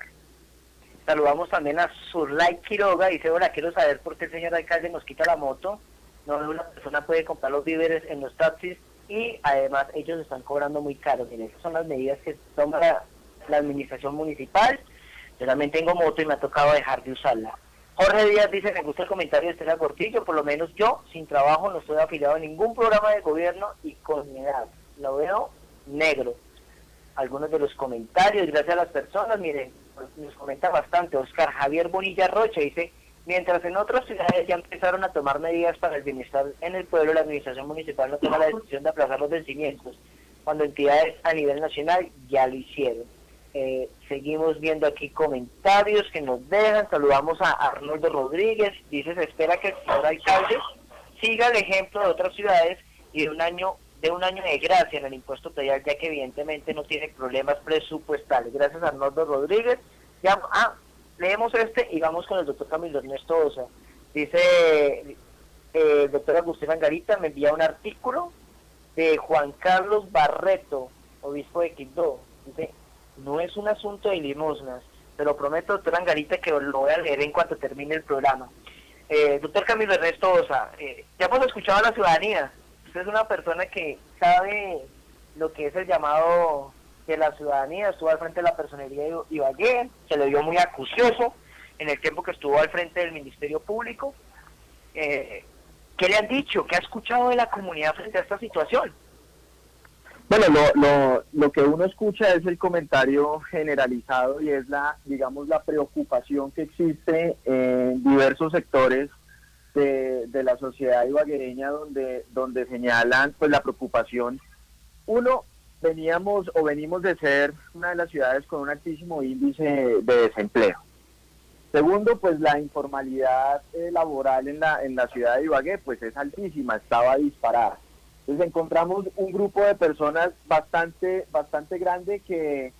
Saludamos también a Surlay Quiroga, dice, hola, quiero saber por qué el señor alcalde nos quita la moto, no una persona puede comprar los víveres en los taxis y además ellos están cobrando muy caro. Miren, esas son las medidas que toma la, administración municipal. Yo también tengo moto y me ha tocado dejar de usarla. Jorge Díaz dice, me gusta el comentario de Estela Gortillo, por lo menos yo, sin trabajo, no estoy afiliado a ningún programa de gobierno y con mi edad, lo veo negro. Algunos de los comentarios, gracias a las personas, miren, nos comenta bastante, Oscar Javier Bonilla Rocha dice, mientras en otras ciudades ya empezaron a tomar medidas para el bienestar en el pueblo, la administración municipal no toma la decisión de aplazar los vencimientos, cuando entidades a nivel nacional ya lo hicieron. Eh, seguimos viendo aquí comentarios que nos dejan, saludamos a Arnoldo Rodríguez, dice, se espera que el señor alcalde siga el ejemplo de otras ciudades y de un año de un año de gracia en el impuesto predial, ya que evidentemente no tiene problemas presupuestales. Gracias Arnoldo Rodríguez. Ya, ah, leemos este y vamos con el doctor Camilo Ernesto Osa. Dice eh, el doctor Agustín Angarita, me envía un artículo de Juan Carlos Barreto, obispo de Quito. Dice, no es un asunto de limosnas, pero prometo, doctor Angarita, que lo voy a leer en cuanto termine el programa. Eh, doctor Camilo Ernesto Osa, eh, ya hemos escuchado a la ciudadanía, Usted es una persona que sabe lo que es el llamado de la ciudadanía, estuvo al frente de la personería de Ibagué, se le vio muy acucioso en el tiempo que estuvo al frente del Ministerio Público. Eh, ¿Qué le han dicho? ¿Qué ha escuchado de la comunidad frente a esta situación? Bueno, lo, lo, lo que uno escucha es el comentario generalizado y es la, digamos, la preocupación que existe en diversos sectores de, la sociedad ibaguereña donde, donde señalan pues la preocupación. Uno, veníamos o venimos de ser una de las ciudades con un altísimo índice de desempleo. Segundo, pues la informalidad eh, laboral en la, en la ciudad de Ibagué pues es altísima, estaba disparada. Entonces encontramos un grupo de personas bastante, bastante grande que,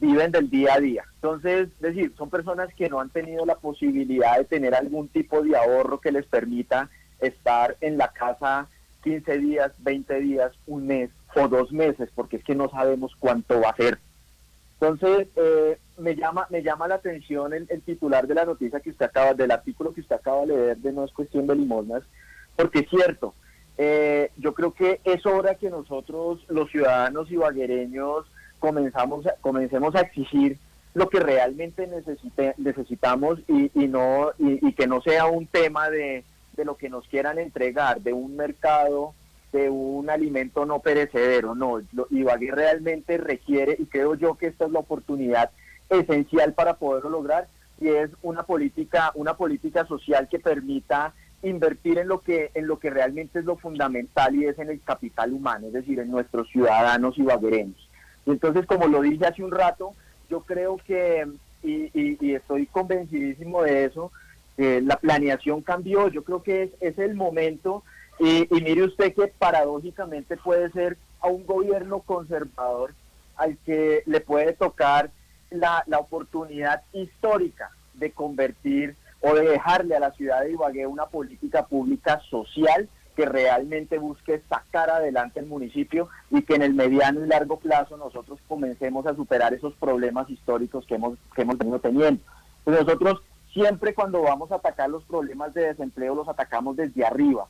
viven del día a día. Entonces, es decir, son personas que no han tenido la posibilidad de tener algún tipo de ahorro que les permita estar en la casa 15 días, 20 días, un mes o dos meses, porque es que no sabemos cuánto va a ser. Entonces, eh, me llama me llama la atención el, titular de la noticia que usted acaba, del artículo que usted acaba de leer de No es cuestión de limosnas, porque es cierto, eh, yo creo que es hora que nosotros, los ciudadanos ibaguereños, comenzamos comencemos a exigir lo que realmente necesite, necesitamos y, no y, que no sea un tema de, de lo que nos quieran entregar, de un mercado de un alimento no perecedero, no, Ibagué realmente requiere, y creo yo que esta es la oportunidad esencial para poderlo lograr, y es una política, una política social que permita invertir en lo que, en lo que realmente es lo fundamental y es en el capital humano, es decir, en nuestros ciudadanos ibaguereños. Y entonces, como lo dije hace un rato, yo creo que, y, estoy convencidísimo de eso, la planeación cambió, yo creo que es, es el momento y, mire usted que paradójicamente puede ser a un gobierno conservador al que le puede tocar la, la oportunidad histórica de convertir o de dejarle a la ciudad de Ibagué una política pública social que realmente busque sacar adelante el municipio y que en el mediano y largo plazo nosotros comencemos a superar esos problemas históricos que hemos, que hemos venido teniendo. Nosotros siempre cuando vamos a atacar los problemas de desempleo los atacamos desde arriba,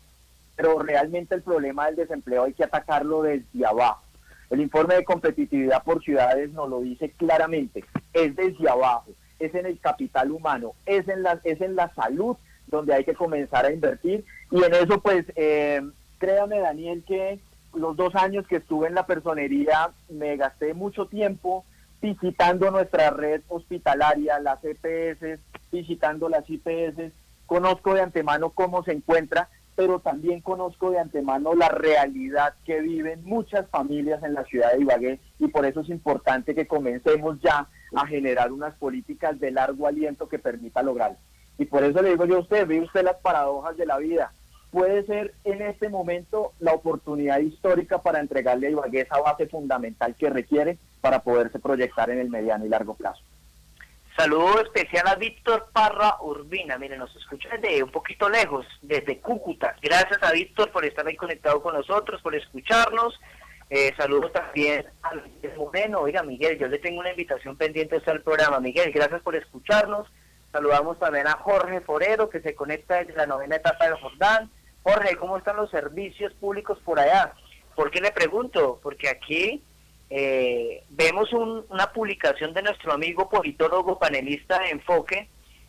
pero realmente el problema del desempleo hay que atacarlo desde abajo. El informe de competitividad por ciudades nos lo dice claramente, es desde abajo, es en el capital humano, es en la, es en la salud donde hay que comenzar a invertir. Y en eso pues eh, créame Daniel que los dos años que estuve en la personería me gasté mucho tiempo visitando nuestra red hospitalaria, las EPS, visitando las IPS, conozco de antemano cómo se encuentra pero también conozco de antemano la realidad que viven muchas familias en la ciudad de Ibagué y por eso es importante que comencemos ya a generar unas políticas de largo aliento que permita lograrlo. Y por eso le digo yo a usted, ve usted las paradojas de la vida. Puede ser en este momento la oportunidad histórica para entregarle a Ibagué esa base fundamental que requiere para poderse proyectar en el mediano y largo plazo. Saludo especial a Víctor Parra Urbina. Miren, nos escucha desde un poquito lejos, desde Cúcuta. Gracias a Víctor por estar ahí conectado con nosotros, por escucharnos. Eh, saludos también a Miguel Moreno. Oiga, Miguel, yo le tengo una invitación pendiente al programa. Miguel, gracias por escucharnos. Saludamos también a Jorge Forero, que se conecta desde la novena etapa del Jordán. Jorge, ¿cómo están los servicios públicos por allá? ¿Por qué le pregunto? Porque aquí eh, vemos una publicación de nuestro amigo politólogo panelista de Enfoque,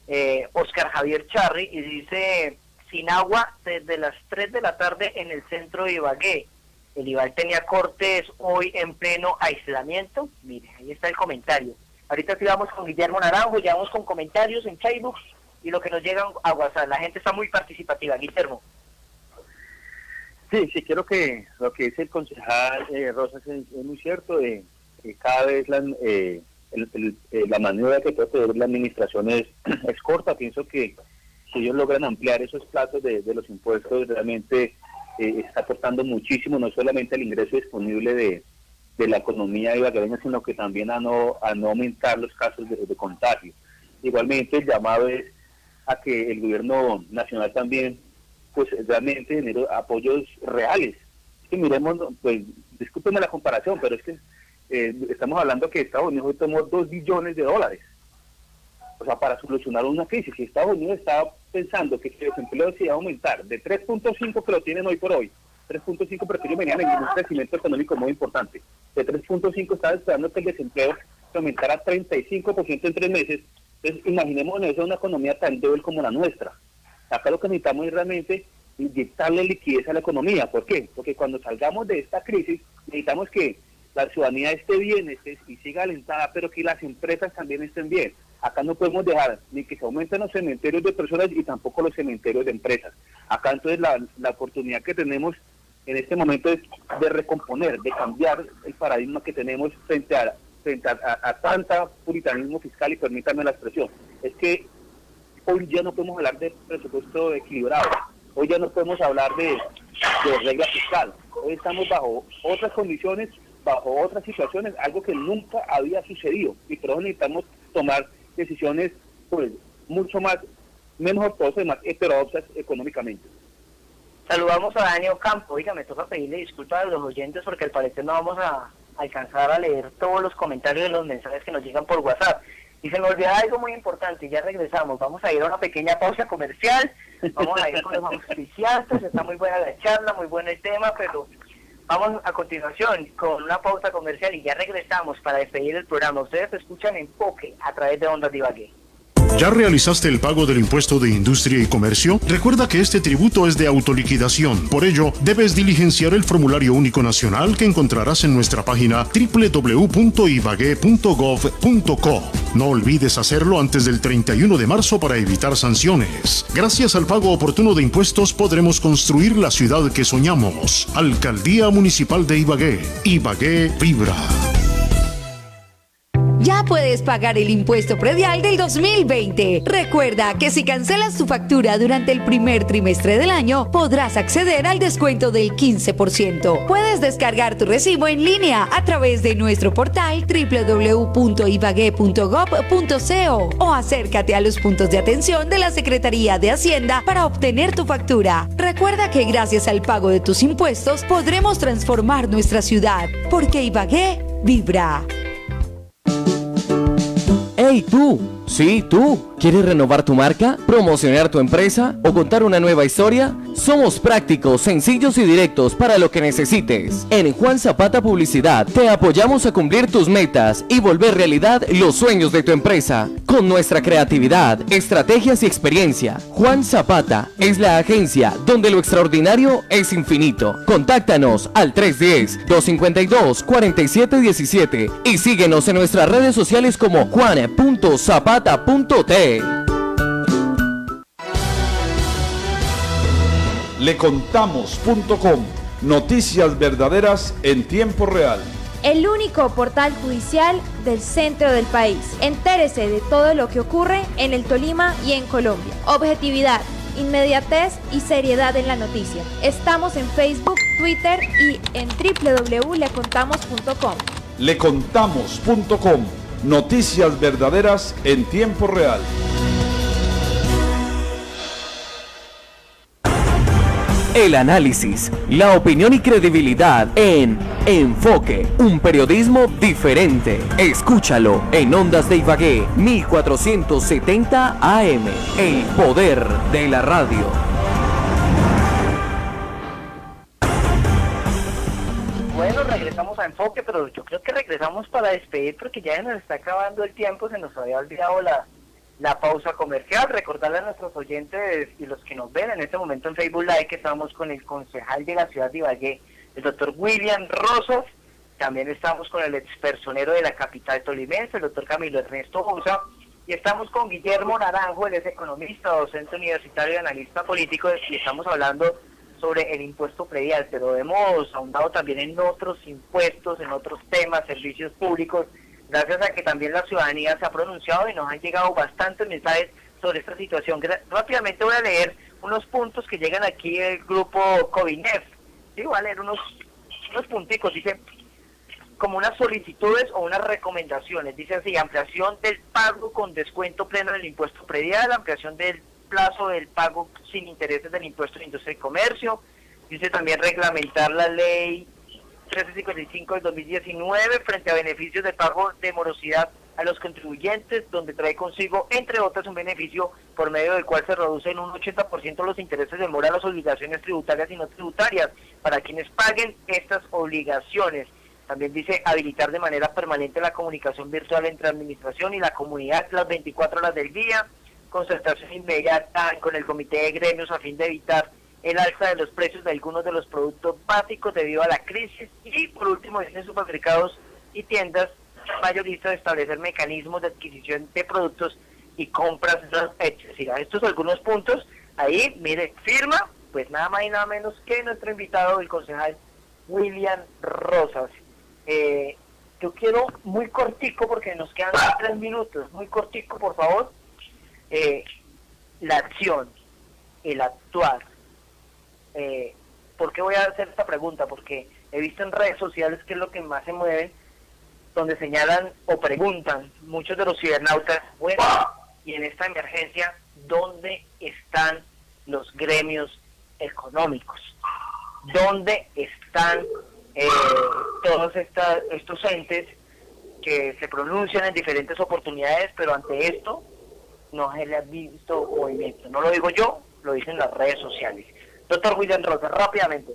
eh, Oscar Javier Charri, y dice, sin agua desde las 3 de la tarde en el centro de Ibagué. El Ibagué tenía cortes hoy en pleno aislamiento. Mire, ahí está el comentario. Ahorita sí vamos con Guillermo Naranjo, ya vamos con comentarios en Facebook y lo que nos llega a WhatsApp. La gente está muy participativa, Guillermo. Sí, sí, creo que lo que dice el concejal eh, Rosas es, muy cierto. Eh, cada vez la, eh, eh, la maniobra que puede tener la administración es, (clears throat) es corta. Pienso que si ellos logran ampliar esos plazos de, los impuestos, realmente está aportando muchísimo, no solamente el ingreso disponible de, la economía ibaguereña, sino que también a no, a no aumentar los casos de, de contagio. Igualmente, el llamado es a que el gobierno nacional también pues realmente genero apoyos reales. que miremos, pues discúlpenme la comparación, pero es que eh, estamos hablando que Estados Unidos tomó 2 billones de dólares. O sea, para solucionar una crisis. Si Estados Unidos estaba pensando que el desempleo se iba a aumentar de 3.5 que lo tienen hoy por hoy, 3.5 pero que ellos venían en un crecimiento económico muy importante. De 3.5 estaba esperando que el desempleo se aumentara a 35% en tres meses. Entonces, imaginemos eso una economía tan débil como la nuestra. Acá lo que necesitamos es realmente inyectarle liquidez a la economía. ¿Por qué? Porque cuando salgamos de esta crisis necesitamos que la ciudadanía esté bien esté, y siga alentada, pero que las empresas también estén bien. Acá no podemos dejar ni que se aumenten los cementerios de personas y tampoco los cementerios de empresas. Acá entonces la, oportunidad que tenemos en este momento es de recomponer, de cambiar el paradigma que tenemos frente a, frente a tanta puritanismo fiscal y permítanme la expresión. Es que hoy ya no podemos hablar de presupuesto equilibrado. Hoy ya no podemos hablar de, de regla fiscal. Hoy estamos bajo otras condiciones, bajo otras situaciones, algo que nunca había sucedido. Y por eso necesitamos tomar decisiones pues mucho más, menos ortodoxas y más heterodoxas económicamente. Saludamos a Daniel Campo. Oiga, me toca pedirle disculpas a los oyentes porque al parecer no vamos a alcanzar a leer todos los comentarios y los mensajes que nos llegan por WhatsApp. Y se me olvida algo muy importante, ya regresamos. Vamos a ir a una pequeña pausa comercial, vamos a ir con los auspiciantes, está muy buena la charla, muy bueno el tema, pero vamos a continuación con una pausa comercial y ya regresamos para despedir el programa. Ustedes escuchan Enfoque a través de Ondas Divague. ¿Ya realizaste el pago del impuesto de industria y comercio? Recuerda que este tributo es de autoliquidación. Por ello, debes diligenciar el formulario único nacional que encontrarás en nuestra página www.ibague.gov.co. No olvides hacerlo antes del 31 de marzo para evitar sanciones. Gracias al pago oportuno de impuestos podremos construir la ciudad que soñamos. Alcaldía Municipal de Ibagué. Ibagué vibra. Ya puedes pagar el impuesto predial del 2020. Recuerda que si cancelas tu factura durante el primer trimestre del año, podrás acceder al descuento del 15%. Puedes descargar tu recibo en línea a través de nuestro portal www.ibague.gov.co o acércate a los puntos de atención de la Secretaría de Hacienda para obtener tu factura. Recuerda que gracias al pago de tus impuestos podremos transformar nuestra ciudad, porque Ibagué vibra. ¡Hey tú! Sí, tú. ¿Quieres renovar tu marca, promocionar tu empresa o contar una nueva historia? Somos prácticos, sencillos y directos para lo que necesites. En Juan Zapata Publicidad te apoyamos a cumplir tus metas y volver realidad los sueños de tu empresa. Con nuestra creatividad, estrategias y experiencia, Juan Zapata es la agencia donde lo extraordinario es infinito. Contáctanos al 310-252-4717 y síguenos en nuestras redes sociales como juan.zapata.t. Lecontamos.com. Noticias verdaderas en tiempo real. El único portal judicial del centro del país. Entérese de todo lo que ocurre en el Tolima y en Colombia. Objetividad, inmediatez y seriedad en la noticia. Estamos en Facebook, Twitter y en www.lecontamos.com. Lecontamos.com. Noticias verdaderas en tiempo real. El análisis, la opinión y credibilidad en Enfoque, un periodismo diferente. Escúchalo en Ondas de Ibagué 1470 AM. El poder de la radio. A Enfoque, pero yo creo que regresamos para despedir porque ya nos está acabando el tiempo, se nos había olvidado la, la pausa comercial. Recordarle a nuestros oyentes y los que nos ven en este momento en Facebook Live que estamos con el concejal de la ciudad de Ibagué, el doctor William Rosos. También estamos con el expersonero de la capital tolimense, el doctor Camilo Ernesto Bosa. Y estamos con Guillermo Naranjo, él es economista, docente universitario y analista político. Y estamos hablando sobre el impuesto predial, pero hemos ahondado también en otros impuestos, en otros temas, servicios públicos gracias a que también la ciudadanía se ha pronunciado y nos han llegado bastantes mensajes sobre esta situación. Rápidamente voy a leer unos puntos que llegan aquí del grupo COVINEF. Sí, voy a leer unos, unos punticos. Dice, como unas solicitudes o unas recomendaciones. Dice así, ampliación del pago con descuento pleno del impuesto predial, ampliación del plazo del pago sin intereses del impuesto de industria y comercio. Dice también reglamentar la ley 1355 del 2019 frente a beneficios de pago de morosidad a los contribuyentes, donde trae consigo, entre otras, un beneficio por medio del cual se reducen un 80% los intereses de mora a las obligaciones tributarias y no tributarias para quienes paguen estas obligaciones. También dice habilitar de manera permanente la comunicación virtual entre administración y la comunidad las 24 horas del día, concertación inmediata con el comité de gremios a fin de evitar el alza de los precios de algunos de los productos básicos debido a la crisis y por último en supermercados y tiendas mayoristas establecer mecanismos de adquisición de productos y compras excesivas. Estos son algunos puntos. Ahí, mire, firma, pues nada más y nada menos que nuestro invitado, el concejal William Rosas. Eh, yo quiero muy cortico, porque nos quedan tres minutos, muy cortico, por favor. Eh, la acción, el actuar, Eh, ¿Por qué voy a hacer esta pregunta? Porque he visto en redes sociales que es lo que más se mueve, donde señalan o preguntan muchos de los cibernautas, bueno, y en esta emergencia, ¿dónde están los gremios económicos? ¿Dónde están eh, todos estos entes que se pronuncian en diferentes oportunidades, pero ante esto no se le ha visto movimiento? No lo digo yo, lo dicen las redes sociales. Doctor William Rosa, rápidamente.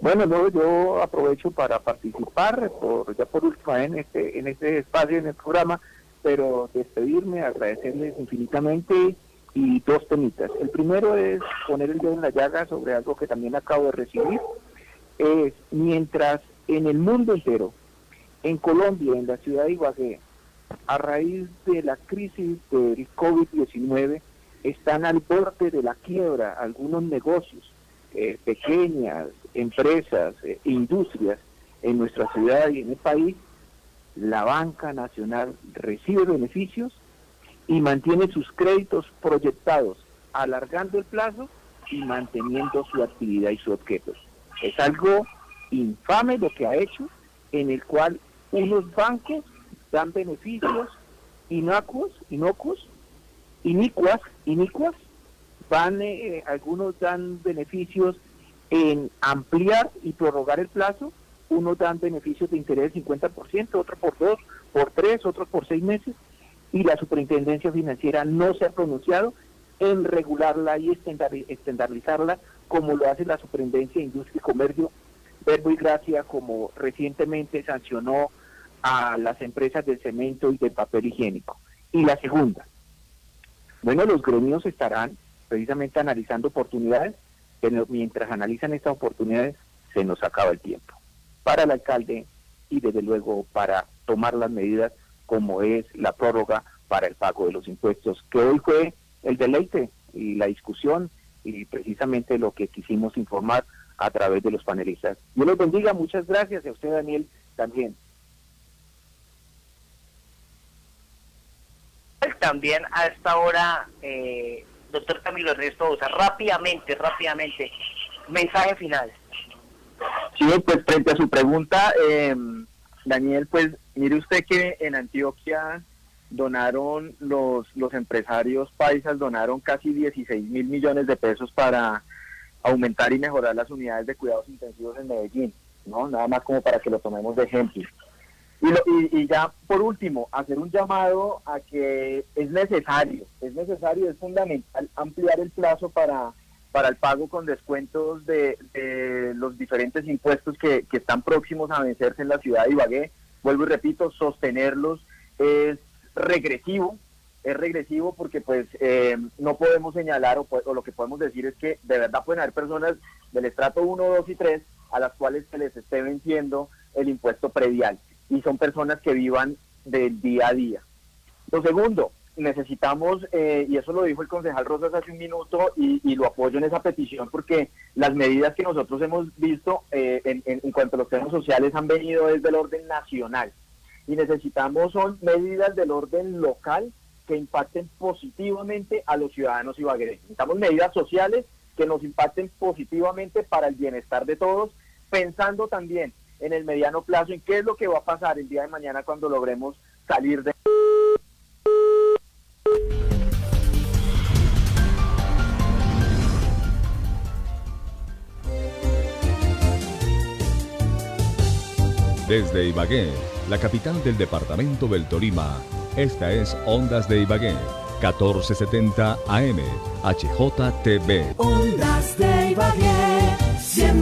Bueno, yo aprovecho para participar, por, ya por última en este, en este espacio, en el programa, pero despedirme, agradecerles infinitamente y dos temitas. El primero es poner el dedo en la llaga sobre algo que también acabo de recibir. Es mientras en el mundo entero, en Colombia, en la ciudad de Ibagué, a raíz de la crisis del COVID-19, están al borde de la quiebra algunos negocios, eh, pequeñas empresas, eh, industrias en nuestra ciudad y en el país, la banca nacional recibe beneficios y mantiene sus créditos proyectados, alargando el plazo y manteniendo su actividad y su objeto. Es algo infame lo que ha hecho, en el cual unos bancos dan beneficios inocuos, inocuos inicuas, inicuas, van, eh, algunos dan beneficios en ampliar y prorrogar el plazo, unos dan beneficios de interés del 50%, otros por dos, por tres, otros por seis meses, y la superintendencia financiera no se ha pronunciado en regularla y estandarizarla como lo hace la superintendencia de industria y comercio, verbo y gracia como recientemente sancionó a las empresas del cemento y del papel higiénico. Y la segunda, bueno, los gremios estarán precisamente analizando oportunidades, pero mientras analizan estas oportunidades se nos acaba el tiempo. Para el alcalde y desde luego para tomar las medidas como es la prórroga para el pago de los impuestos, que hoy fue el deleite y la discusión y precisamente lo que quisimos informar a través de los panelistas. Yo les bendiga, muchas gracias a usted Daniel también. También a esta hora, eh, doctor Camilo Ernesto rápidamente, rápidamente, mensaje final. Sí, pues frente a su pregunta, eh, Daniel, pues mire usted que en Antioquia donaron los, los empresarios paisas, donaron casi 16 mil millones de pesos para aumentar y mejorar las unidades de cuidados intensivos en Medellín, ¿no? Nada más como para que lo tomemos de ejemplo. Y, ya por último, hacer un llamado a que es necesario, es necesario, es fundamental ampliar el plazo para, para el pago con descuentos de, los diferentes impuestos que, están próximos a vencerse en la ciudad de Ibagué. Vuelvo y repito, sostenerlos es regresivo, es regresivo porque pues eh, no podemos señalar o, o, lo que podemos decir es que de verdad pueden haber personas del estrato 1, 2 y 3 a las cuales se les esté venciendo el impuesto predial y son personas que vivan del día a día. Lo segundo, necesitamos, eh, y eso lo dijo el concejal Rosas hace un minuto, y, lo apoyo en esa petición, porque las medidas que nosotros hemos visto eh, en, cuanto a los temas sociales han venido desde el orden nacional. Y necesitamos son medidas del orden local que impacten positivamente a los ciudadanos ibaguereños. Necesitamos medidas sociales que nos impacten positivamente para el bienestar de todos, pensando también en el mediano plazo en qué es lo que va a pasar el día de mañana cuando logremos salir de... Desde Ibagué, la capital del departamento del Tolima, esta es Ondas de Ibagué, 1470 AM, HJTV.